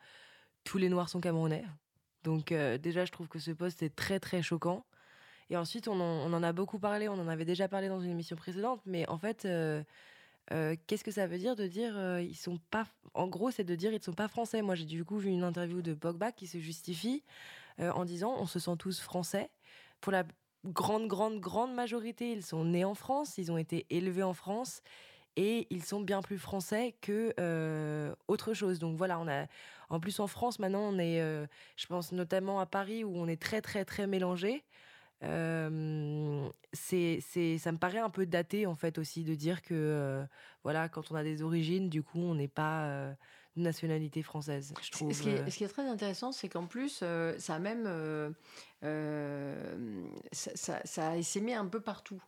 tous les Noirs sont camerounais. Donc euh, déjà, je trouve que ce poste est très très choquant. Et ensuite, on en, on en, a beaucoup parlé, on en avait déjà parlé dans une émission précédente, mais en fait, euh, qu'est-ce que ça veut dire de dire ils sont pas. En gros, c'est de dire ils ne sont pas français. Moi, j'ai du coup vu une interview de Pogba qui se justifie en disant on se sent tous français. Pour la grande, grande, grande majorité, ils sont nés en France, ils ont été élevés en France et ils sont bien plus français que euh, autre chose. Donc voilà, on a en plus en France maintenant, on est, euh, je pense notamment à Paris où on est très très très mélangé. Euh, c'est, c'est, ça me paraît un peu daté en fait aussi de dire que voilà, quand on a des origines, du coup, on n'est pas nationalité française, je trouve. Ce qui est, ce qui est très intéressant, c'est qu'en plus, ça a même euh, ça, ça, a essaimé un peu partout.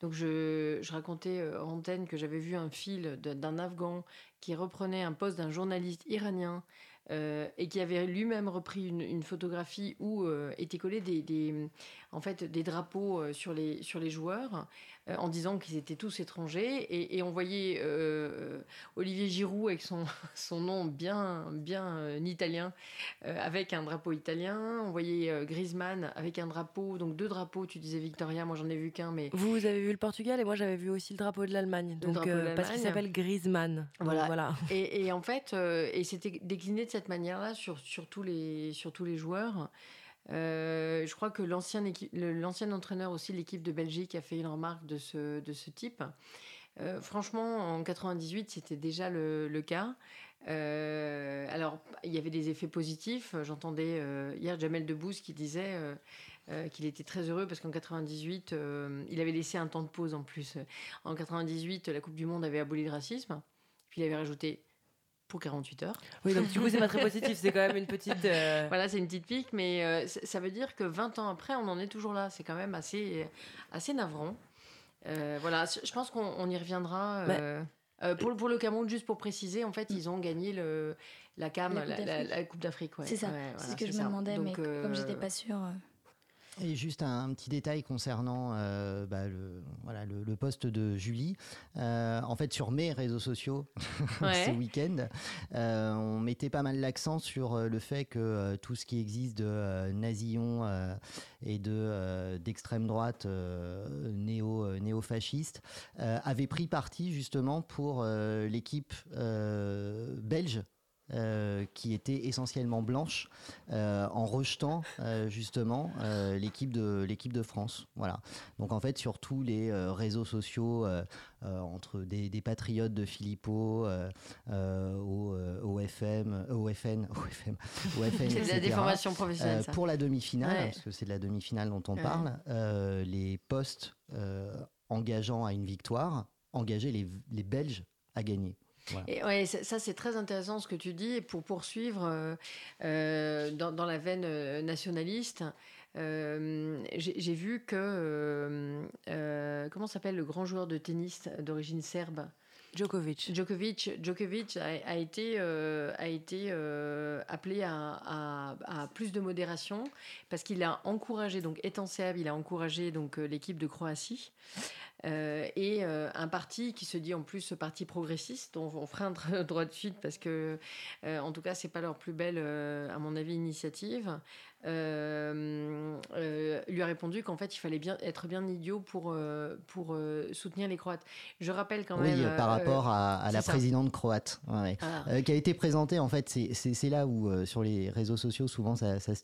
Donc je, je racontais euh, en antenne que j'avais vu un fil d'un Afghan qui reprenait un poste d'un journaliste iranien euh, et qui avait lui-même repris une, photographie où étaient collés des, drapeaux les, sur les joueurs euh, en disant qu'ils étaient tous étrangers. Et, on voyait euh, Olivier Giroud avec son, son nom bien, bien euh, italien, avec un drapeau italien. On voyait Griezmann avec un drapeau, donc deux drapeaux. Tu disais Victoria, moi j'en ai vu qu'un. mais Vous avez vu le Portugal et moi j'avais vu aussi le drapeau de l'Allemagne. Donc parce qu'il s'appelle Griezmann. Voilà. voilà. Et, en fait, et c'était décliné de cette manière-là sur, sur, tous les, sur tous les joueurs. Euh, je crois que l'ancien, l'ancien entraîneur aussi de l'équipe de Belgique a fait une remarque de ce, de ce type. Euh, franchement, en 98, c'était déjà le, le cas. Euh, alors, il y avait des effets positifs. J'entendais hier Jamel Debbouze qui disait qu'il était très heureux parce qu'en 98, il avait laissé un temps de pause en plus. En 98, la Coupe du Monde avait aboli le racisme. Puis il avait rajouté pour 48 heures. Oui, donc du coup, c'est pas très positif, c'est quand même une petite. Euh, voilà, c'est une petite pique, mais euh, ça veut dire que 20 ans après, on en est toujours là. C'est quand même assez, assez navrant. Euh, voilà, je pense qu'on y reviendra. Bah, pour, pour, le Cameroun, juste pour préciser, en fait, ils ont gagné le, la CAM, la, Coupe d'Afrique. Ouais. C'est ça, c'est ce que je me demandais, mais comme j'étais pas sûre. Et juste un, petit détail concernant euh, bah, le, voilà, le, poste de Julie. Euh, en fait, sur mes réseaux sociaux, ce week-end, euh, on mettait pas mal l'accent sur le fait que tout ce qui existe de nazillon et de d'extrême droite néo néo-fasciste avait pris parti justement pour l'équipe belge euh, qui était essentiellement blanche euh, en rejetant euh, justement l'équipe de l'équipe de France. Voilà. Donc en fait sur tous les réseaux sociaux entre des, patriotes de Philippot au, au, FM, au FN, au FM, au FN de la déformation professionnelle. Ça. Pour la demi-finale, parce que c'est de la demi-finale dont on parle, les postes engageant à une victoire engageaient les, les Belges à gagner. Et ouais, ça, c'est très intéressant ce que tu dis. Et pour poursuivre euh, euh, dans, la veine euh, nationaliste, j'ai vu que comment s'appelle le grand joueur de tennis d'origine serbe? Djokovic. Djokovic, Djokovic a, été, a été appelé à, à, plus de modération parce qu'il a encouragé, donc étant il a encouragé donc l'équipe de Croatie. Euh, et euh, un parti qui se dit en plus parti progressiste, dont on fera un droit de suite parce que, euh, en tout cas, c'est pas leur plus belle, à mon avis, initiative. lui a répondu qu'en fait, il fallait bien être bien idiot pour pour soutenir les Croates. Je rappelle quand même. Oui, par rapport à, la présidente croate, ah. qui a été présentée. En fait, c'est là où sur les réseaux sociaux, souvent, ça, se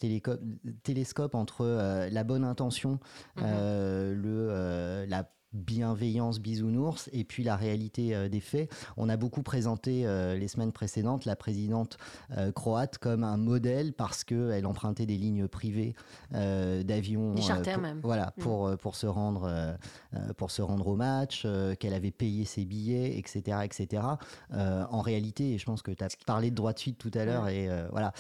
télescope entre la bonne intention, mhm. le la bienveillance bisounours et puis la réalité euh, des faits. On a beaucoup présenté euh, les semaines précédentes la présidente euh, croate comme un modèle parce qu'elle empruntait des lignes privées d'avions. même. Voilà, mm. pour, pour, se rendre, pour se rendre au match, qu'elle avait payé ses billets, etc. etc. en réalité, et je pense que tu as parlé de droit de suite tout à l'heure, et voilà,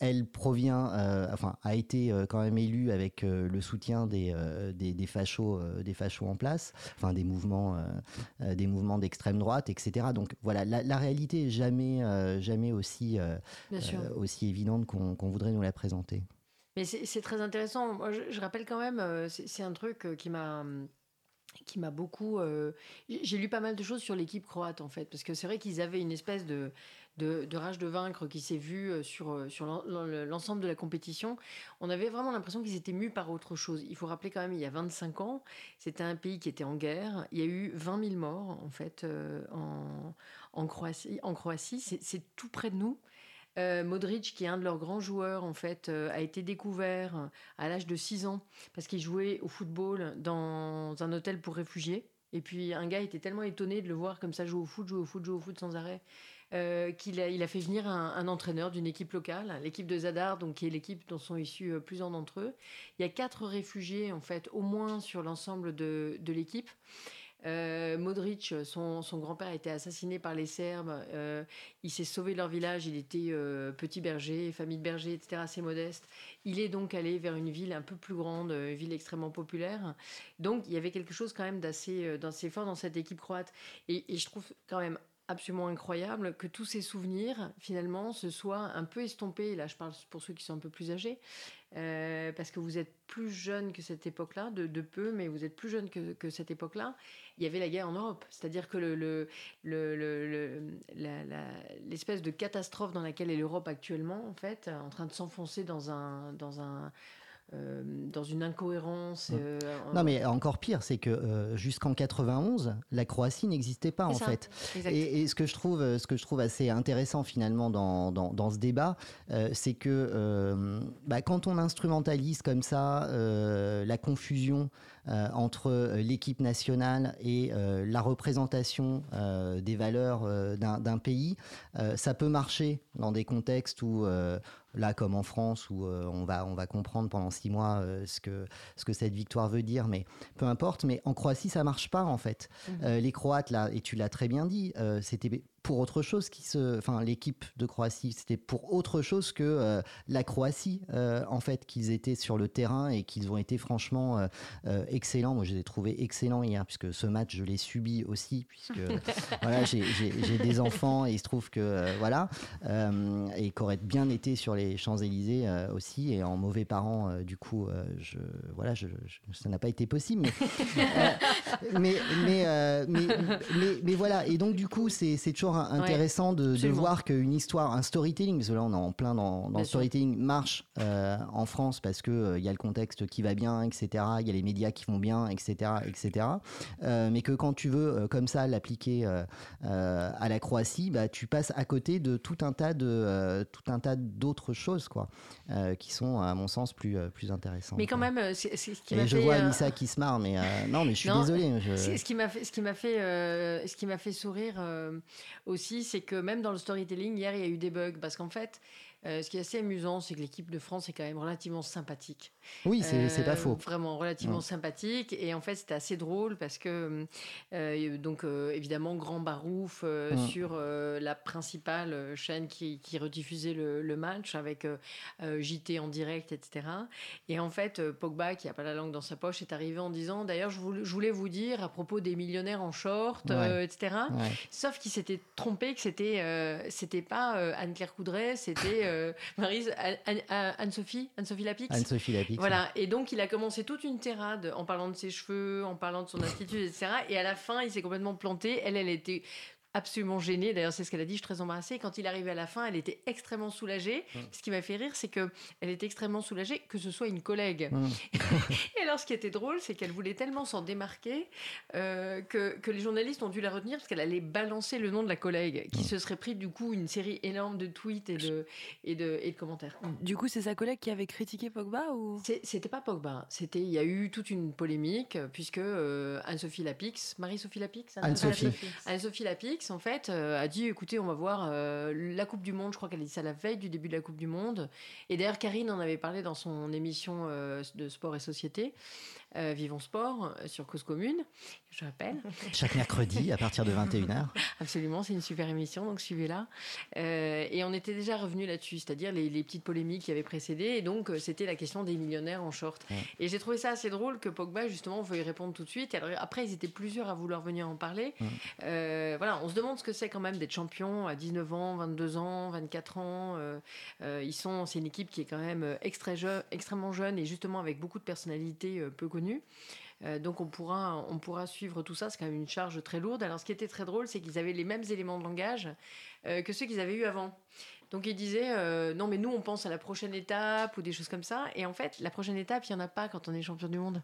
elle provient, enfin, a été quand même élue avec le soutien des, des, des fachos, des fachos en place, enfin des mouvements, euh, euh, des mouvements d'extrême droite, etc. Donc voilà, la, réalité est jamais, euh, jamais aussi, aussi évidente qu'on voudrait nous la présenter. Mais c'est très intéressant. Moi, je, rappelle quand même, c'est un truc qui m'a qui m'a beaucoup. J'ai lu pas mal de choses sur l'équipe croate en fait, parce que c'est vrai qu'ils avaient une espèce de de, rage de vaincre qui s'est vu euh, sur, euh, sur l'ensemble de la compétition, on avait vraiment l'impression qu'ils étaient mus par autre chose. Il faut rappeler quand même, il y a 25 ans, c'était un pays qui était en guerre. Il y a eu 20 000 morts, en fait, euh, en, Croatie. En Croatie, c'est tout près de nous. Modric, qui est un de leurs grands joueurs, en fait, a été découvert à l'âge de 6 ans parce qu'il jouait au football dans un hôtel pour réfugiés. Et puis un gars était tellement étonné de le voir comme ça jouer au foot, jouer au foot, jouer au foot sans arrêt, euh, qu'il a, fait venir un, entraîneur d'une équipe locale, l'équipe de Zadar, donc qui est l'équipe dont sont issus euh, plusieurs d'entre eux. Il y a quatre réfugiés en fait, au moins sur l'ensemble de, l'équipe. Euh, Modric, son, grand-père a été assassiné par les Serbes. il s'est sauvé de leur village. Il était petit berger, famille de berger, etc., assez modeste. Il est donc allé vers une ville un peu plus grande, une ville extrêmement populaire. Donc il y avait quelque chose quand même d'assez, fort dans cette équipe croate. Et je trouve quand même absolument incroyable que tous ces souvenirs, finalement, se soient un peu estompés. Là, je parle pour ceux qui sont un peu plus âgés, euh, parce que vous êtes plus jeune que cette époque-là, de, peu, mais vous êtes plus jeune que, cette époque-là. Il y avait la guerre en Europe, c'est-à-dire que le, l'espèce de catastrophe dans laquelle est l'Europe actuellement, en fait, en train de s'enfoncer dans un euh, dans une incohérence. Euh, non, mais encore pire, c'est que euh, jusqu'en 91, la Croatie n'existait pas en fait. Et, ce que je trouve, ce que je trouve assez intéressant finalement dans, dans, dans ce débat, c'est que bah, quand on instrumentalise comme ça la confusion entre l'équipe nationale et la représentation des valeurs d'un pays, ça peut marcher dans des contextes où là comme en France où euh, on, va, on va comprendre pendant six mois euh, ce, que, ce que cette victoire veut dire, mais peu importe. Mais en Croatie, ça marche pas en fait. Mmh. Euh, les Croates, là, et tu l'as très bien dit, c'était pour autre chose qui se, enfin l'équipe de Croatie, c'était pour autre chose que euh, la Croatie euh, en fait qu'ils étaient sur le terrain et qu'ils ont été franchement euh, excellents. Moi, je les ai trouvés excellents hier puisque ce match je l'ai subi aussi puisque voilà j'ai des enfants et il se trouve que voilà et qu'aurait bien été sur les Champs Élysées aussi et en mauvais parent du coup je voilà je, ça n'a pas été possible mais mais, mais, mais, mais voilà et donc du coup c'est toujours intéressant de, voir qu'une histoire, un storytelling, parce que là on est en plein dans, le storytelling, marche euh, en France parce qu'il euh, y a le contexte qui va bien, etc. Il y a les médias qui vont bien, etc. etc. Euh, mais que quand tu veux comme ça l'appliquer à la Croatie, bah, tu passes à côté de tout un tas de tout un tas d'autres choses quoi, qui sont à mon sens plus plus intéressantes. Mais quand même, c'est ce qui m'a fait. Je vois Anissa qui se marre, mais non, mais je suis désolé. Ce qui m'a fait, ce qui m'a fait, ce qui m'a fait sourire aussi, c'est que même dans le storytelling, hier, il y a eu des bugs. Parce qu'en fait, euh, ce qui est assez amusant, c'est que l'équipe de France est quand même relativement sympathique. Oui, c'est pas faux. Vraiment relativement sympathique. Et en fait, c'était assez drôle parce que, donc, évidemment, grand barouf sur la principale chaîne qui, qui rediffusait le, le, match avec JT en direct, etc. Et en fait, Pogba, qui n'a pas la langue dans sa poche, est arrivé en disant D'ailleurs, je, voulais vous dire à propos des millionnaires en short, etc. Sauf qu'il s'était trompé, que c'était c'était pas Anne-Claire Coudray, c'était euh, Marise, Anne-Sophie, Anne-Sophie Lapix. Anne-Sophie Lapix. Voilà. Et donc, il a commencé toute une tirade en parlant de ses cheveux, en parlant de son attitude, etc. Et à la fin, il s'est complètement planté. Elle, elle était absolument gênée. D'ailleurs, c'est ce qu'elle a dit. Je suis très embarrassée. Quand il arrivait à la fin, elle était extrêmement soulagée. Mmh. Ce qui m'a fait rire, c'est que elle était extrêmement soulagée que ce soit une collègue. Mmh. et alors, ce qui était drôle, c'est qu'elle voulait tellement s'en démarquer euh, que, que, les journalistes ont dû la retenir parce qu'elle allait balancer le nom de la collègue, qui mmh. se serait pris du coup une série énorme de tweets et de, et de, et de commentaires. Du coup, c'est sa collègue qui avait critiqué Pogba ou? C'était pas Pogba. C'était il y a eu toute une polémique puisque euh, Anne-Sophie Lapix, Marie-Sophie Lapix, Anne-Sophie, Anne-Sophie Lapix en fait, euh, a dit écoutez, on va voir euh, la Coupe du Monde. Je crois qu'elle a dit ça la veille du début de la Coupe du Monde. Et d'ailleurs, Karine en avait parlé dans son émission euh, de sport et société. Euh, Vivons Sport euh, sur Cause Commune, je rappelle. Chaque mercredi à partir de 21h. Absolument, c'est une super émission, donc suivez-la. Euh, et on était déjà revenu là-dessus, c'est-à-dire les, petites polémiques qui avaient précédé, et donc c'était la question des millionnaires en short. Et j'ai trouvé ça assez drôle que Pogba, justement, veuille répondre tout de suite. Alors, après, ils étaient plusieurs à vouloir venir en parler. voilà, on se demande ce que c'est quand même d'être champion à 19 ans, 22 ans, 24 ans. ils sont, c'est une équipe qui est quand même extrêmement jeune et justement avec beaucoup de personnalités peu connues euh, donc on pourra, on pourra suivre tout ça. C'est quand même une charge très lourde. Alors ce qui était très drôle, c'est qu'ils avaient les mêmes éléments de langage euh, que ceux qu'ils avaient eu avant. Donc ils disaient euh, non mais nous on pense à la prochaine étape ou des choses comme ça. Et en fait la prochaine étape il y en a pas quand on est champion du monde.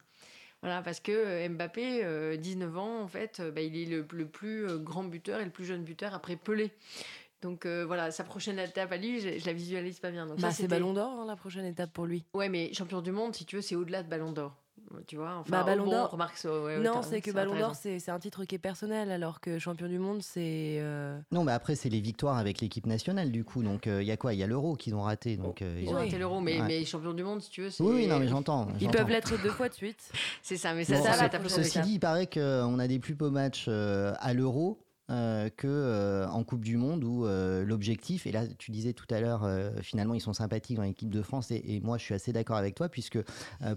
Voilà, parce que Mbappé, 19 ans, en fait, bah, il est le, plus grand buteur et le plus jeune buteur après Pelé. Donc voilà, sa prochaine étape à lui, je, la visualise pas bien. Donc bah, c'est Ballon d'Or, hein, la prochaine étape pour lui. Ouais, mais champion du monde, si tu veux, c'est au-delà de Ballon d'Or tu vois enfin, bah, Ballon d'Or. non c'est que Ballon d'Or c'est un titre qui est personnel alors que champion du monde c'est euh, non mais après c'est les victoires avec l'équipe nationale du coup. Donc il euh, y a quoi? Il y a l'euro qu'ils ont raté donc euh, ils ont raté l'euro mais, mais champion du monde si tu veux oui, non mais j'entends ils peuvent l'être deux fois de suite. C'est ça mais ça, ça, va ceci dit il paraît qu'on a des plus beaux matchs à l'euro euh, que euh, en Coupe du Monde où euh, l'objectif et là tu disais tout à l'heure finalement ils sont sympathiques dans l'équipe de France et, moi je suis assez d'accord avec toi puisque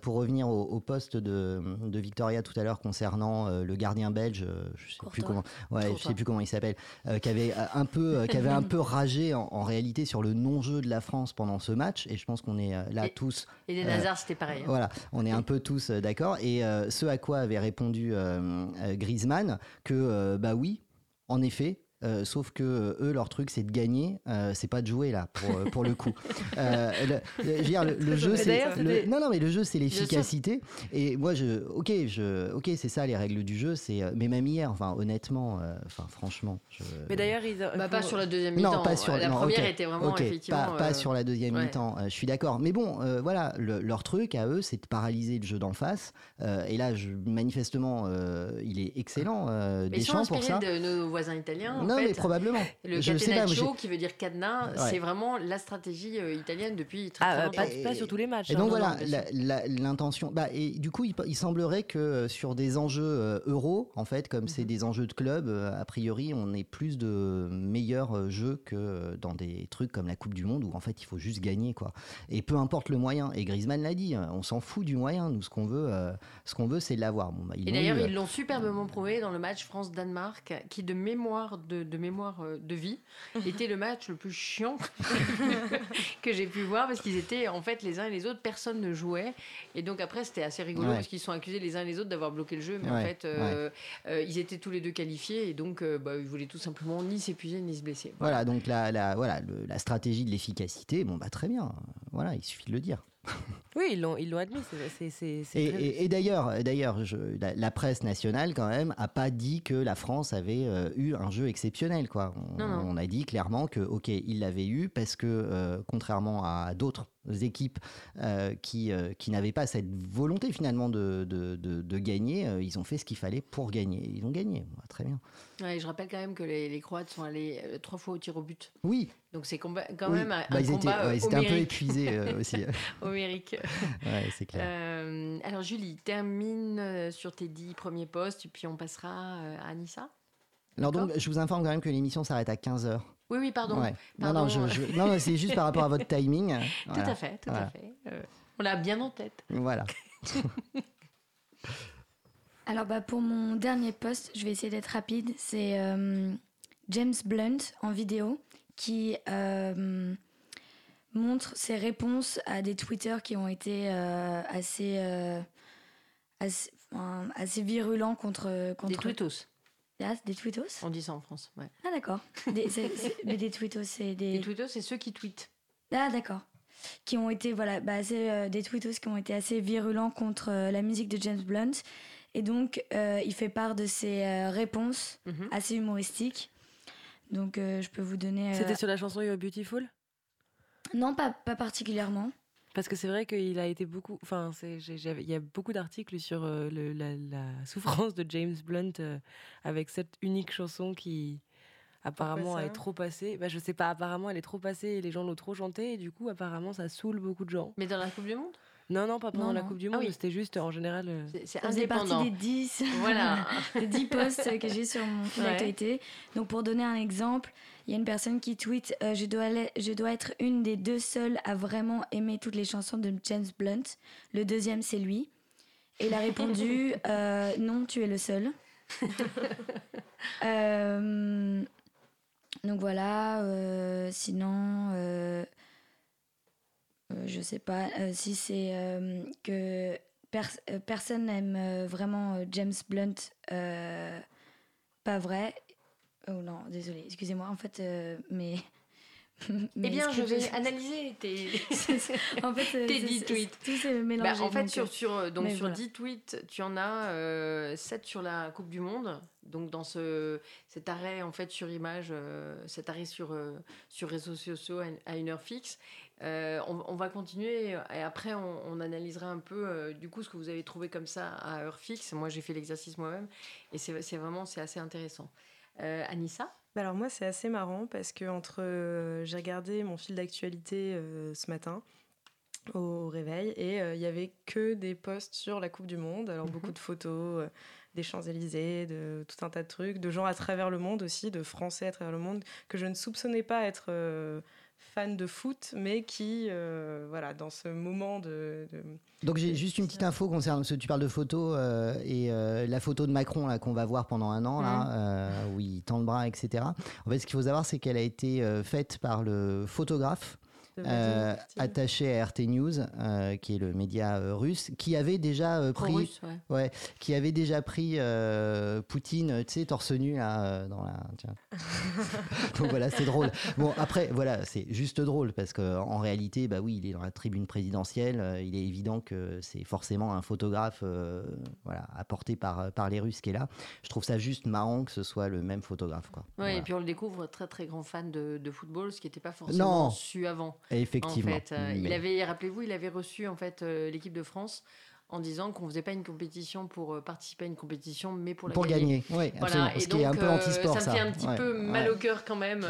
pour revenir au, poste de, de, Victoria tout à l'heure concernant le gardien belge je sais plus comment ouais je sais plus comment il s'appelle qui avait un peu qui avait un peu ragé en, réalité sur le non-jeu de la France pendant ce match et je pense qu'on est là tous et les Nazars c'était pareil hein. voilà on est un peu tous d'accord et ce à quoi avait répondu Griezmann que bah oui en effet, euh, sauf que euh, eux, leur truc, c'est de gagner, euh, c'est pas de jouer là pour, pour le coup. le, le, jeu, c'est non non mais le jeu, c'est l'efficacité. Et moi, je, ok, je, ok, c'est ça les règles du jeu. C'est mais même hier, enfin honnêtement, enfin franchement. Je... Mais d'ailleurs, ils bah, pas sur la deuxième mi-temps. Non, pas sur la première était vraiment effectivement. Pas, pas, sur la deuxième mi-temps. je suis d'accord. Mais bon, voilà, leur truc à eux, c'est de paralyser le jeu d'en face. et là, je, manifestement, il est excellent. Deschamps pour ça. de nos voisins italiens non, mais probablement. Le je catenaccio, qui veut dire cadenas, c'est vraiment la stratégie euh, italienne depuis très, ah, très longtemps. Pas, sur tous les matchs. Et donc hein, voilà, l'intention. Bah, et du coup, il, semblerait que euh, sur des enjeux euh, euros, en fait, comme c'est mhm. des enjeux de club, a priori, on ait plus de meilleurs jeux que dans des trucs comme la Coupe du Monde où en fait, il faut juste gagner, quoi. Et peu importe le moyen. Et Griezmann l'a dit, hein, on s'en fout du moyen. Nous, ce qu'on veut, ce qu'on veut, c'est l'avoir. Bon, bah, et d'ailleurs, ils l'ont superbement prouvé dans le match France-Danemark, qui de mémoire de de, mémoire euh, de vie, était le match le plus chiant que j'ai pu voir parce qu'ils étaient en fait les uns et les autres, personne ne jouait. Et donc après, c'était assez rigolo parce qu'ils sont accusés les uns et les autres d'avoir bloqué le jeu, mais en fait, euh, euh, ils étaient tous les deux qualifiés et donc bah, ils voulaient tout simplement ni s'épuiser ni se blesser. Voilà, donc la, la voilà, la stratégie de l'efficacité, bon bah très bien, voilà, il suffit de le dire. Oui, ils l'ont, ils l'ont admis. et, d'ailleurs, d'ailleurs, la, presse nationale quand même a pas dit que la France avait euh, eu un jeu exceptionnel, quoi. On, a dit clairement que, ok, ils l'avaient eu parce que, euh, contrairement à d'autres équipes qui, qui n'avaient pas cette volonté finalement de, de, de, gagner, ils ont fait ce qu'il fallait pour gagner. Ils ont gagné, très bien. Ouais, je rappelle quand même que les, les Croates sont allés trois fois au tir au but. Oui. Donc c'est quand même un, bah, ils combat étaient, un peu épuisés aussi. homérique. c'est clair. alors Julie, termine sur tes dix premiers postes, puis on passera à Anissa. Alors donc, je vous informe quand même que l'émission s'arrête à 15h. Oui, oui, pardon. Non, non, non c'est juste par rapport à votre timing. Tout à fait, tout à fait. Euh, on l'a bien en tête. Voilà. Alors bah, pour mon dernier post, je vais essayer d'être rapide. C'est euh, James Blunt en vidéo qui euh, montre ses réponses à des tweeters qui ont été assez, assez, assez, virulents contre, contre... Des tweetos ah, des tweetos? On dit ça en France, ouais. Ah, d'accord. Des, mais des tweetos, c'est des. Des tweetos, c'est ceux qui tweetent. Ah, d'accord. Qui ont été, voilà, bah, c'est euh, des tweetos qui ont été assez virulents contre euh, la musique de James Blunt. Et donc, euh, il fait part de ses réponses mhm. assez humoristiques. Donc, je peux vous donner. C'était sur la chanson You're Beautiful? Non, pas, pas particulièrement. Parce que c'est vrai qu'il a été beaucoup. Enfin, il y a beaucoup d'articles sur euh, le, la, souffrance de James Blunt euh, avec cette unique chanson qui apparemment est trop passée. Bah, je sais pas, apparemment elle est trop passée et les gens l'ont trop chantée et du coup, apparemment, ça saoule beaucoup de gens. Mais dans la Coupe du Monde? Non, non, pas pendant la Coupe du ah Monde, c'était juste en général. Euh, c'est indépendant. partie des 10, voilà. des 10 posts que j'ai sur mon fil d'actualité. Donc pour donner un exemple, il y a une personne qui tweet euh, je, dois je dois être une des deux seules à vraiment aimer toutes les chansons de James Blunt. Le deuxième, c'est lui. Et il a répondu euh, Non, tu es le seul. donc voilà. sinon euh, je sais pas euh, si c'est euh, que personne n'aime vraiment James Blunt, pas vrai. Oh non, désolé, excusez-moi, en fait, mais. eh bien, je vais analyser tes, en fait, tes 10 tweets. Tout s'est mélangé. Bah, en fait, sur, sur, donc sur 10 tweets, tu en as 7 sur la Coupe du Monde. Donc, dans ce, cet arrêt en fait, sur image, cet arrêt sur, sur réseaux sociaux à une heure fixe. Euh, on, va continuer et après on, analysera un peu euh, du coup ce que vous avez trouvé comme ça à heure fixe. Moi j'ai fait l'exercice moi-même et c'est vraiment c'est assez intéressant. Euh, Anissa? Alors moi c'est assez marrant parce que entre j'ai regardé mon fil d'actualité ce matin au réveil et il y avait que des posts sur la Coupe du Monde. Alors beaucoup mhm. de photos des Champs-Élysées, de tout un tas de trucs, de gens à travers le monde aussi, de Français à travers le monde que je ne soupçonnais pas être fan de foot, mais qui, euh, voilà, dans ce moment de. Donc j'ai juste une petite info concernant ce tu parles de photos euh, et euh, la photo de Macron là qu'on va voir pendant un an là, où il tend le bras, etc. En fait, ce qu'il faut savoir, c'est qu'elle a été faite par le photographe euh, attaché à RT News, euh, qui est le média euh, russe, qui avait déjà pris, ouais. qui avait déjà pris Poutine, tu sais, torse nu là dans la. Donc voilà, c'est drôle. Bon après, voilà, c'est juste drôle parce que en réalité, bah oui, il est dans la tribune présidentielle. il est évident que c'est forcément un photographe, voilà, apporté par par les Russes qui est là. Je trouve ça juste marrant que ce soit le même photographe, quoi. Ouais, et puis on le découvre très très grand fan de, de football, ce qui n'était pas forcément su avant. Effectivement. En fait, euh, il avait, rappelez-vous, il avait reçu en fait euh, l'équipe de France en disant qu'on faisait pas une compétition pour euh, participer à une compétition, mais pour la pour gagner. Oui, voilà. Et Ce donc, qui est un peu anti-sport, ça me fait un petit peu mal au cœur quand même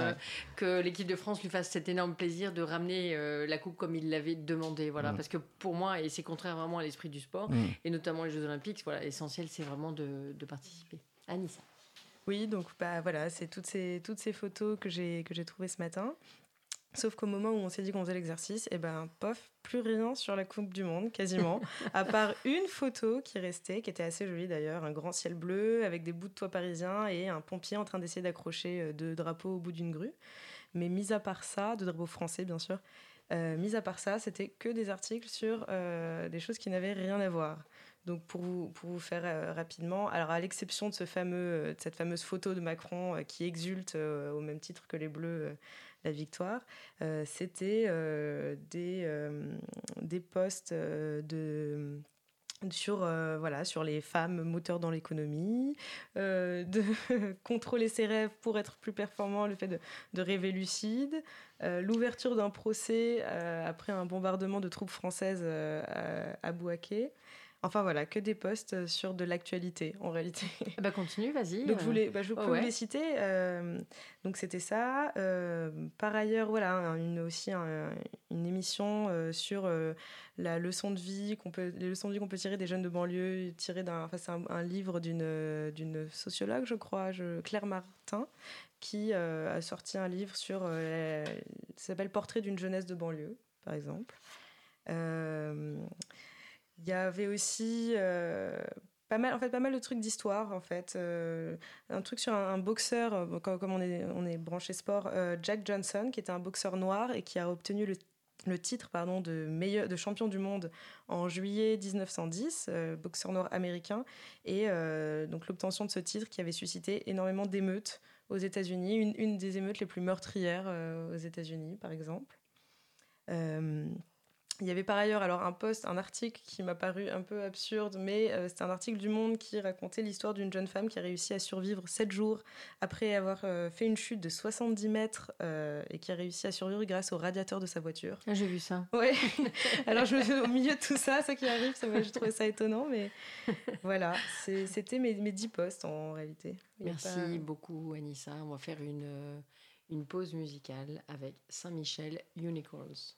que l'équipe de France lui fasse cet énorme plaisir de ramener la coupe comme il l'avait demandé. Voilà, mm. parce que pour moi, et c'est contraire vraiment à l'esprit du sport, mm. et notamment les Jeux Olympiques, voilà, l'essentiel c'est vraiment de, de participer. Anissa. Oui, donc bah voilà, c'est toutes ces toutes ces photos que j'ai que j'ai trouvées ce matin. Sauf qu'au moment où on s'est dit qu'on faisait l'exercice, et eh ben pof, plus rien sur la Coupe du Monde, quasiment, à part une photo qui restait, qui était assez jolie d'ailleurs, un grand ciel bleu avec des bouts de toit parisiens et un pompier en train d'essayer d'accrocher euh, deux drapeaux au bout d'une grue. Mais mis à part ça, deux drapeaux français bien sûr, euh, mis à part ça, c'était que des articles sur euh, des choses qui n'avaient rien à voir. Donc pour vous, pour vous faire rapidement, alors à l'exception de, ce fameux, de cette fameuse photo de Macron qui exulte au même titre que les Bleus la victoire, euh, c'était euh, des, euh, des postes de sur, voilà, sur les femmes moteurs dans l'économie, de contrôler ses rêves pour être plus performant, le fait de, de rêver lucide, l'ouverture d'un procès après un bombardement de troupes françaises à Bouaké. Enfin voilà, que des posts euh, sur de l'actualité en réalité. Bah continue, vas-y. Donc je, voulais, bah, je peux oh, les citer. Euh, donc c'était ça. Euh, par ailleurs, voilà, une, aussi une émission sur la leçon de vie qu'on peut, les leçons de vie qu'on peut tirer des jeunes de banlieue, tiré d'un, enfin c'est un, livre d'une d'une sociologue, je crois, je, Claire Martin, qui a sorti un livre sur, s'appelle Portrait d'une jeunesse de banlieue, par exemple. Il y avait aussi euh, pas mal, en fait, pas mal de trucs d'histoire, en fait. Euh, un truc sur un, boxeur, euh, comme, on, est, on est branché sport, Jack Johnson, qui était un boxeur noir et qui a obtenu le, le titre pardon, de, meilleur, de champion du monde en juillet 1910, boxeur noir américain. Et donc l'obtention de ce titre qui avait suscité énormément d'émeutes aux États-Unis, une, une, des émeutes les plus meurtrières aux États-Unis, par exemple. Il y avait par ailleurs alors un post, un article qui m'a paru un peu absurde, mais euh, c'était un article du Monde qui racontait l'histoire d'une jeune femme qui a réussi à survivre 7 jours après avoir euh, fait une chute de 70 mètres euh, et qui a réussi à survivre grâce au radiateur de sa voiture. Ah, j'ai vu ça. Ouais. alors je me suis au milieu de tout ça, ça qui arrive, ça j'ai trouvé ça étonnant, mais voilà, c'était mes, mes 10 posts en réalité. Merci beaucoup Anissa. On va faire une, une pause musicale avec Saint-Michel Unicorns.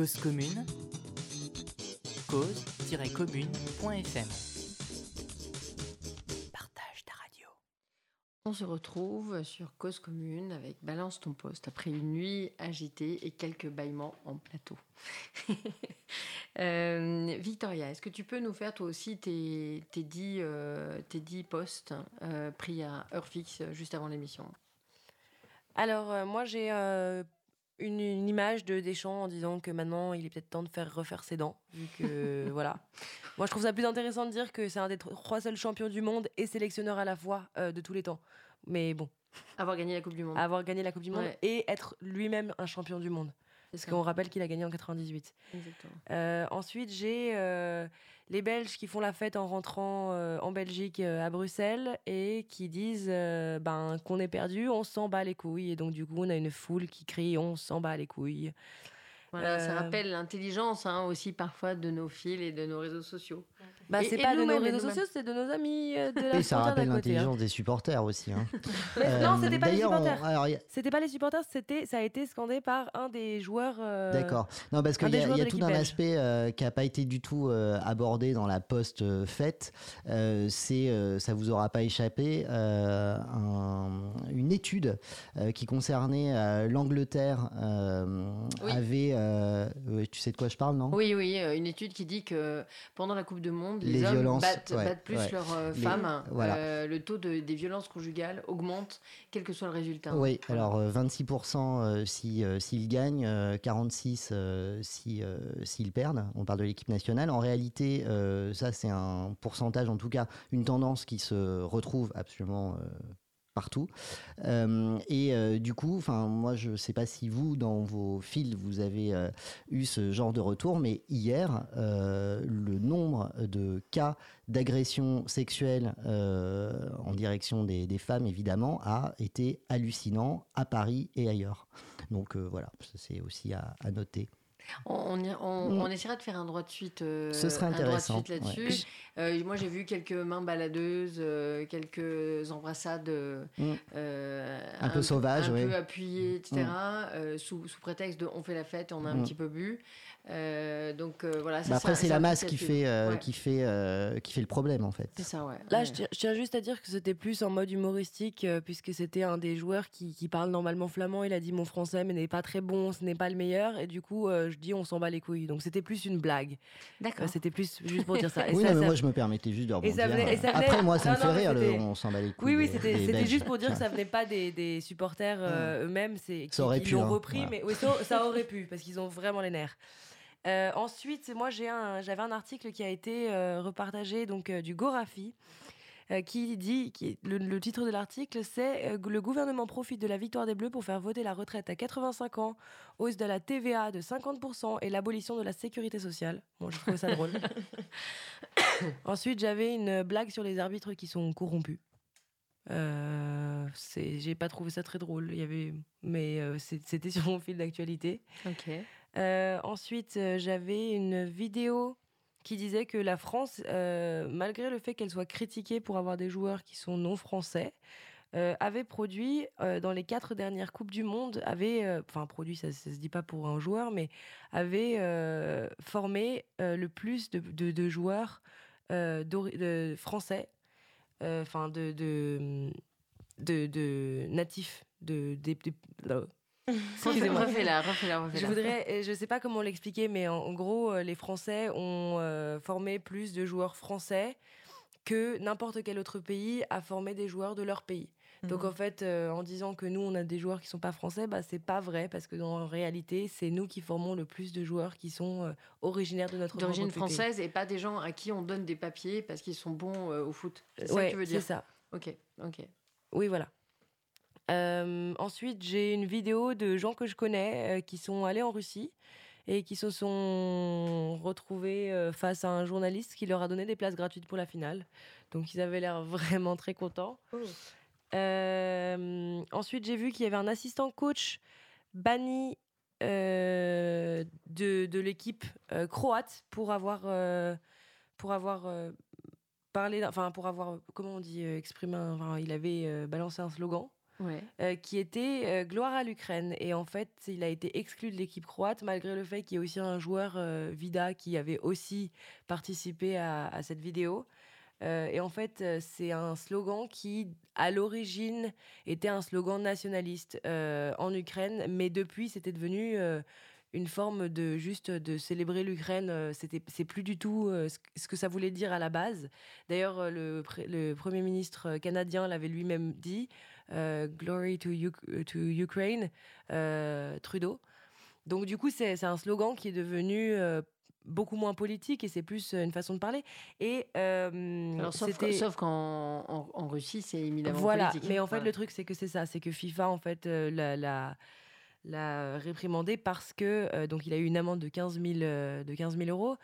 Cause commune, cause-commune.fm. Partage ta radio. On se retrouve sur Cause commune avec Balance ton poste après une nuit agitée et quelques bâillements en plateau. Euh, Victoria, est-ce que tu peux nous faire toi aussi tes, tes, 10, euh, tes postes euh, pris à heure fixe juste avant l'émission? Alors, moi j'ai une, image de Deschamps en disant que maintenant il est peut-être temps de faire refaire ses dents, vu que voilà. Moi je trouve ça plus intéressant de dire que c'est un des trois seuls champions du monde et sélectionneur à la fois de tous les temps. Mais bon. Avoir gagné la Coupe du Monde. Avoir gagné la Coupe du Monde et être lui-même un champion du monde. Parce qu'on rappelle qu'il a gagné en 98. Euh, ensuite, j'ai euh, les Belges qui font la fête en rentrant euh, en Belgique à Bruxelles et qui disent ben, qu'on est perdu, on s'en bat les couilles. Et donc, du coup, on a une foule qui crie on s'en bat les couilles. Voilà, ça rappelle l'intelligence hein, aussi parfois de nos fils et de nos réseaux sociaux. Bah, c'est pas de nos réseaux sociaux, c'est de nos amis euh, de la Et ça rappelle hein. l'intelligence des supporters aussi. Hein. non, c'était pas les supporters. C'était pas les supporters, c'était ça a été scandé par un des joueurs. Euh, D'accord. Non, parce qu'il y a, y a tout un aspect euh, qui n'a pas été du tout abordé dans la post fête. c'est, ça vous aura pas échappé, une étude qui concernait l'Angleterre avait. tu sais de quoi je parle, non? Oui, oui, une étude qui dit que pendant la Coupe du Monde les, hommes violences, battent, plus leurs euh, femmes. Euh, le taux de, des violences conjugales augmente, quel que soit le résultat. Oui, alors 26% euh, s'ils si, s'ils gagnent, 46% s'ils si, perdent. On parle de l'équipe nationale. En réalité, ça c'est un pourcentage, en tout cas une tendance qui se retrouve absolument Euh, et euh, du coup, moi, je ne sais pas si vous, dans vos fils, vous avez euh, eu ce genre de retour, mais hier, le nombre de cas d'agression sexuelle en direction des, femmes, évidemment, a été hallucinant à Paris et ailleurs. Donc voilà, c'est aussi à noter. On, on, mm. essaiera de faire un droit de suite, euh, Ce serait intéressant. là-dessus. Euh, moi, j'ai vu quelques mains baladeuses, euh, quelques embrassades mm. un, peu sauvages, un peu appuyées, etc. Mm. Sous, sous, prétexte de on fait la fête, on a un petit peu bu. Euh, donc euh, voilà. Bah après, c'est la masse qui fait, euh, qui, fait, qui fait le problème en fait. C'est ça, ouais. Là, je, tiens juste à dire que c'était plus en mode humoristique, puisque c'était un des joueurs qui, qui, parle normalement flamand. Il a dit mon français, mais n'est pas très bon, ce n'est pas le meilleur. Et du coup, je dis on s'en bat les couilles. Donc c'était plus une blague. D'accord. c'était plus juste pour dire ça. oui, mais moi je me permettais juste de rebondir. Après, moi, ça me fait rire, le, on s'en bat les couilles. Oui, oui, c'était juste pour dire que ça venait pas des, des supporters eux-mêmes. Ça aurait pu. Ils l'ont hein, repris, mais ça aurait pu, parce qu'ils ont vraiment les nerfs. Euh, ensuite, moi, j'ai un, j'avais un article qui a été euh, repartagé donc euh, du Gorafi. qui dit, qui, le, titre de l'article, c'est Le gouvernement profite de la victoire des Bleus pour faire voter la retraite à 85 ans, hausse de la TVA de 50% et l'abolition de la sécurité sociale. Bon, je trouve ça drôle. Ensuite, j'avais une blague sur les arbitres qui sont corrompus. Euh, j'ai pas trouvé ça très drôle. Il y avait, mais c'était sur mon fil d'actualité. Ok. Euh, ensuite, euh, j'avais une vidéo qui disait que la France, euh, malgré le fait qu'elle soit critiquée pour avoir des joueurs qui sont non français, avait produit dans les quatre dernières coupes du monde, avait, enfin produit, ça, ça se dit pas pour un joueur, mais avait formé le plus de, joueurs français, enfin de, de, natifs, de, Excusez-moi. Refais-la, refais-la, Je voudrais, euh, je sais pas comment l'expliquer, mais en, gros, euh, les Français ont euh, formé plus de joueurs français que n'importe quel autre pays a formé des joueurs de leur pays. Donc en mhm. fait, en disant que nous on a des joueurs qui sont pas français, bah c'est pas vrai parce que dans réalité, c'est nous qui formons le plus de joueurs qui sont originaires de notre d'origine française et pas des gens à qui on donne des papiers parce qu'ils sont bons au foot. C'est ça que tu veux dire? C'est ça. Ok, ok. Oui, voilà. Euh, ensuite, j'ai une vidéo de gens que je connais euh, qui sont allés en Russie et qui se sont retrouvés euh, face à un journaliste qui leur a donné des places gratuites pour la finale. Donc ils avaient l'air vraiment très contents. Oh. ensuite, j'ai vu qu'il y avait un assistant coach banni de, de l'équipe croate pour avoir, pour avoir parlé, enfin pour avoir, comment on dit, exprimé, il avait balancé un slogan. Qui était Gloire à l'Ukraine. Et en fait, il a été exclu de l'équipe croate, malgré le fait qu'il y ait aussi un joueur, Vida, qui avait aussi participé à, cette vidéo. et en fait, c'est un slogan qui, à l'origine, était un slogan nationaliste en Ukraine, mais depuis, c'était devenu une forme de juste de célébrer l'Ukraine. Euh, c'était, c'est plus du tout euh, ce que ça voulait dire à la base. D'ailleurs, euh, le, le premier ministre canadien l'avait lui-même dit, "Glory to, to Ukraine", Trudeau. Donc du coup, c'est, un slogan qui est devenu beaucoup moins politique et c'est plus une façon de parler. Et Alors, sauf, qu'en en, Russie, c'est éminemment voilà. Mais en fait, le truc, c'est que c'est ça, c'est que FIFA, en fait, la, la l'a réprimandé parce que euh, donc il a eu une amende de 15 000, euh, de 15 euros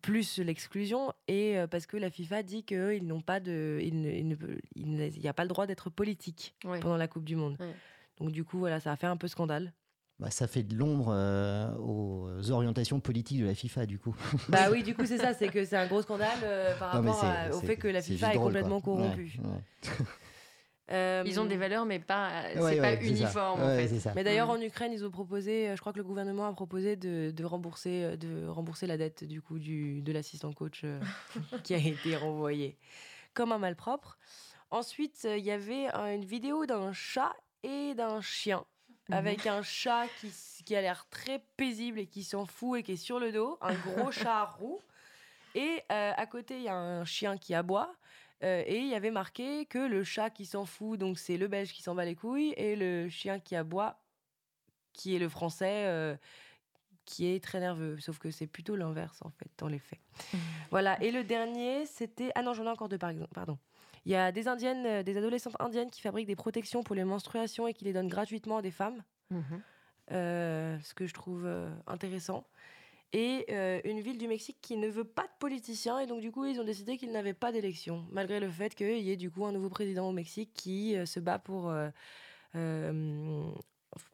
plus l'exclusion et euh, parce que la FIFA dit qu'ils n'ont pas de il n'y a pas le droit d'être politique pendant la Coupe du Monde. Donc du coup voilà ça a fait un peu scandale. Bah, ça fait de l'ombre aux orientations politiques de la FIFA, du coup. Bah oui, du coup, c'est ça, c'est que c'est un gros scandale par rapport au fait que la FIFA est, complètement corrompue. Euh, ils ont des valeurs, mais pas, c'est pas uniforme. En fait. Mais d'ailleurs, mm. en Ukraine, ils ont proposé, euh, je crois que le gouvernement a proposé de, de rembourser, euh, de rembourser la dette du coup du, de l'assistant coach qui a été renvoyé comme un malpropre. Ensuite, il y avait une vidéo d'un chat et d'un chien. Mhm. Avec un chat qui, qui a l'air très paisible et qui s'en fout et qui est sur le dos, un gros chat roux. Et à côté, il y a un chien qui aboie. Euh, et il y avait marqué que le chat qui s'en fout, donc c'est le belge qui s'en bat les couilles, et le chien qui aboie, qui est le français, euh, qui est très nerveux. Sauf que c'est plutôt l'inverse, en fait, dans les faits. Voilà. Et le dernier, c'était. Ah non, j'en ai encore deux, par exemple. Pardon. Il y a des indiennes, euh, des adolescentes indiennes qui fabriquent des protections pour les menstruations et qui les donnent gratuitement à des femmes. Mmh. ce que je trouve intéressant et euh, une ville du Mexique qui ne veut pas de politiciens et donc du coup ils ont décidé qu'ils n'avaient pas d'élection malgré le fait qu'il y ait du coup un nouveau président au Mexique qui euh, se bat pour euh,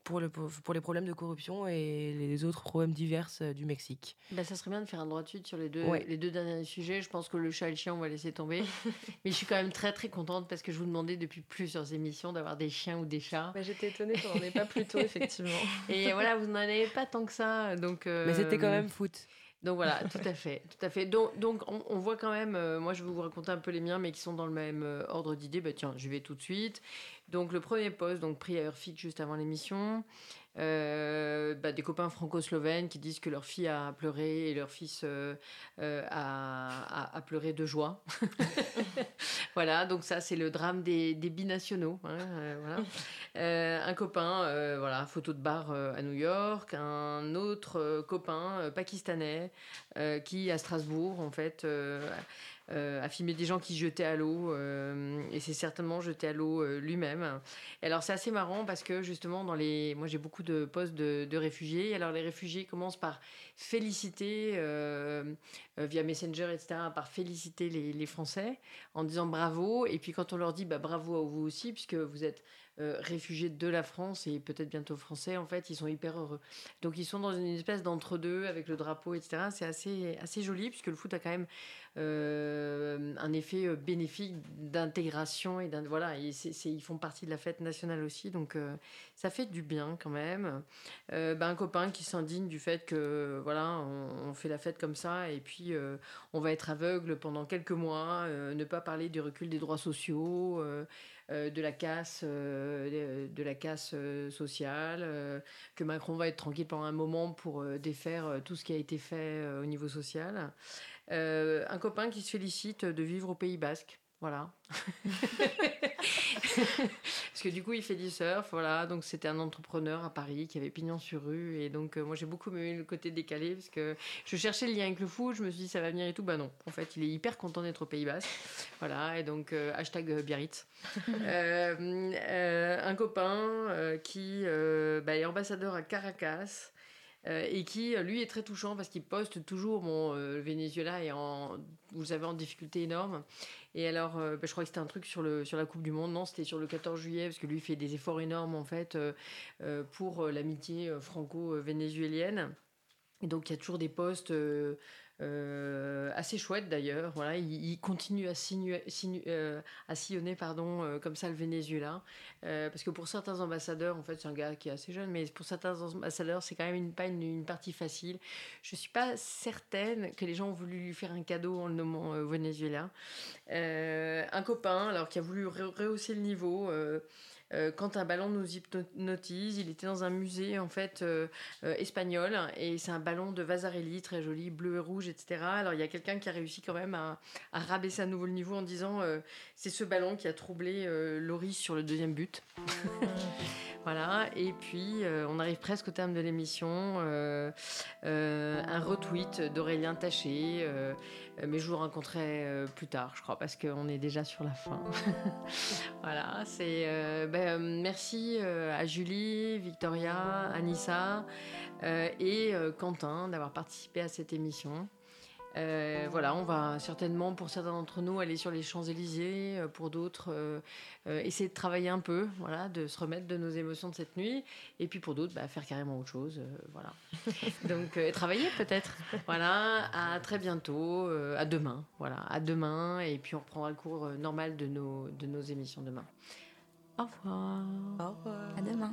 pour, le, pour, les problèmes de corruption et les autres problèmes divers euh, du Mexique. Bah, ça serait bien de faire un droit de suite sur les deux, les deux derniers sujets. Je pense que le chat et le chien, on va laisser tomber. Mais je suis quand même très très contente parce que je vous demandais depuis plusieurs émissions d'avoir des chiens ou des chats. Bah, J'étais étonnée qu'on n'en ait pas plus tôt, effectivement. et voilà, vous n'en avez pas tant que ça. Donc, euh, Mais c'était quand même foot. Donc voilà, tout à fait, tout à fait. Donc, donc on, voit quand même, euh, moi je vais vous raconter un peu les miens, mais qui sont dans le même ordre d'idée. Bah tiens, je vais tout de suite. Donc le premier poste, donc pris à Urfic juste avant l'émission, euh, bah, des copains franco-slovènes qui disent que leur fille a pleuré et leur fils euh, euh, a, pleuré de joie. voilà, donc ça c'est le drame des, binationaux. Hein, voilà. un copain, voilà, photo de bar à New York, un autre copain pakistanais qui à Strasbourg en fait euh, a filmé des gens qui jetaient à l'eau euh, et c'est certainement jeté à l'eau euh, lui-même. Alors c'est assez marrant parce que justement dans les, moi j'ai beaucoup de postes de, réfugiés. Alors les réfugiés commencent par féliciter via Messenger etc. par féliciter les, les, Français en disant bravo et puis quand on leur dit bah, bravo à vous aussi puisque vous êtes euh, réfugiés de la France et peut-être bientôt français, en fait, ils sont hyper heureux. Donc ils sont dans une espèce d'entre-deux avec le drapeau, etc. C'est assez, assez joli puisque le foot a quand même euh, un effet euh, bénéfique d'intégration et voilà, ils font partie de la fête nationale aussi, donc ça fait du bien quand même. Ben, un copain qui s'indigne du fait que voilà, on, fait la fête comme ça et puis on va être aveugle pendant quelques mois, ne pas parler du recul des droits sociaux. Euh, de la casse, euh, de la casse euh, sociale, que Macron va être tranquille pendant un moment pour défaire tout ce qui a été fait au niveau social. un copain qui se félicite de vivre au Pays Basque. Voilà. Parce que du coup, il fait du surf, voilà. Donc, c'était un entrepreneur à Paris qui avait pignon sur rue. Et donc, euh, moi, j'ai beaucoup aimé le côté décalé parce que je cherchais le lien avec le foot. Je me suis dit, ça va venir et tout. Bah non. En fait, il est hyper content d'être au Pays Basque. Voilà. Et donc, euh, hashtag euh, Biarritz. un copain qui bah, est ambassadeur à Caracas. Et qui lui est très touchant parce qu'il poste toujours bon le Venezuela est en vous savez en difficulté énorme et alors, euh, bah, je crois que c'était un truc sur, le, sur la Coupe du Monde. Non, c'était sur le 14 juillet, parce que lui fait des efforts énormes, en fait, euh, euh, pour l'amitié franco-vénézuélienne. Et donc il y a toujours des postes euh, assez chouette d'ailleurs. Voilà, il, continue à, euh, à sillonner pardon, euh, comme ça le Venezuela. parce que pour certains ambassadeurs, en fait, c'est un gars qui est assez jeune, mais pour certains ambassadeurs, c'est quand même une, pas une, partie facile. Je ne suis pas certaine que les gens ont voulu lui faire un cadeau en le nommant Venezuela. un copain, alors qui a voulu rehausser le niveau. Euh, quand un ballon nous hypnotise. Il était dans un musée en fait euh, euh, espagnol et c'est un ballon de Vasarely très joli, bleu et rouge, etc. Alors il y a quelqu'un qui a réussi quand même à, rabaisser à nouveau le niveau en disant c'est ce ballon qui a troublé Loris sur le deuxième but. voilà, et puis on arrive presque au terme de l'émission. un retweet d'Aurélien Taché mais je vous rencontrerai euh, plus tard, je crois, parce qu'on est déjà sur la fin. voilà, c'est. Euh, ben, merci à Julie, Victoria, Anissa et Quentin d'avoir participé à cette émission. Euh, voilà, on va certainement, pour certains d'entre nous, aller sur les Champs-Élysées, euh, pour d'autres, euh, essayer de travailler un peu, voilà, de se remettre de nos émotions de cette nuit, et puis pour d'autres, bah, faire carrément autre chose, voilà. Donc, travailler peut-être. Voilà, à très bientôt, à demain, voilà, à demain, et puis on reprendra le cours normal de nos, de nos émissions demain. Au revoir. Au revoir. À demain.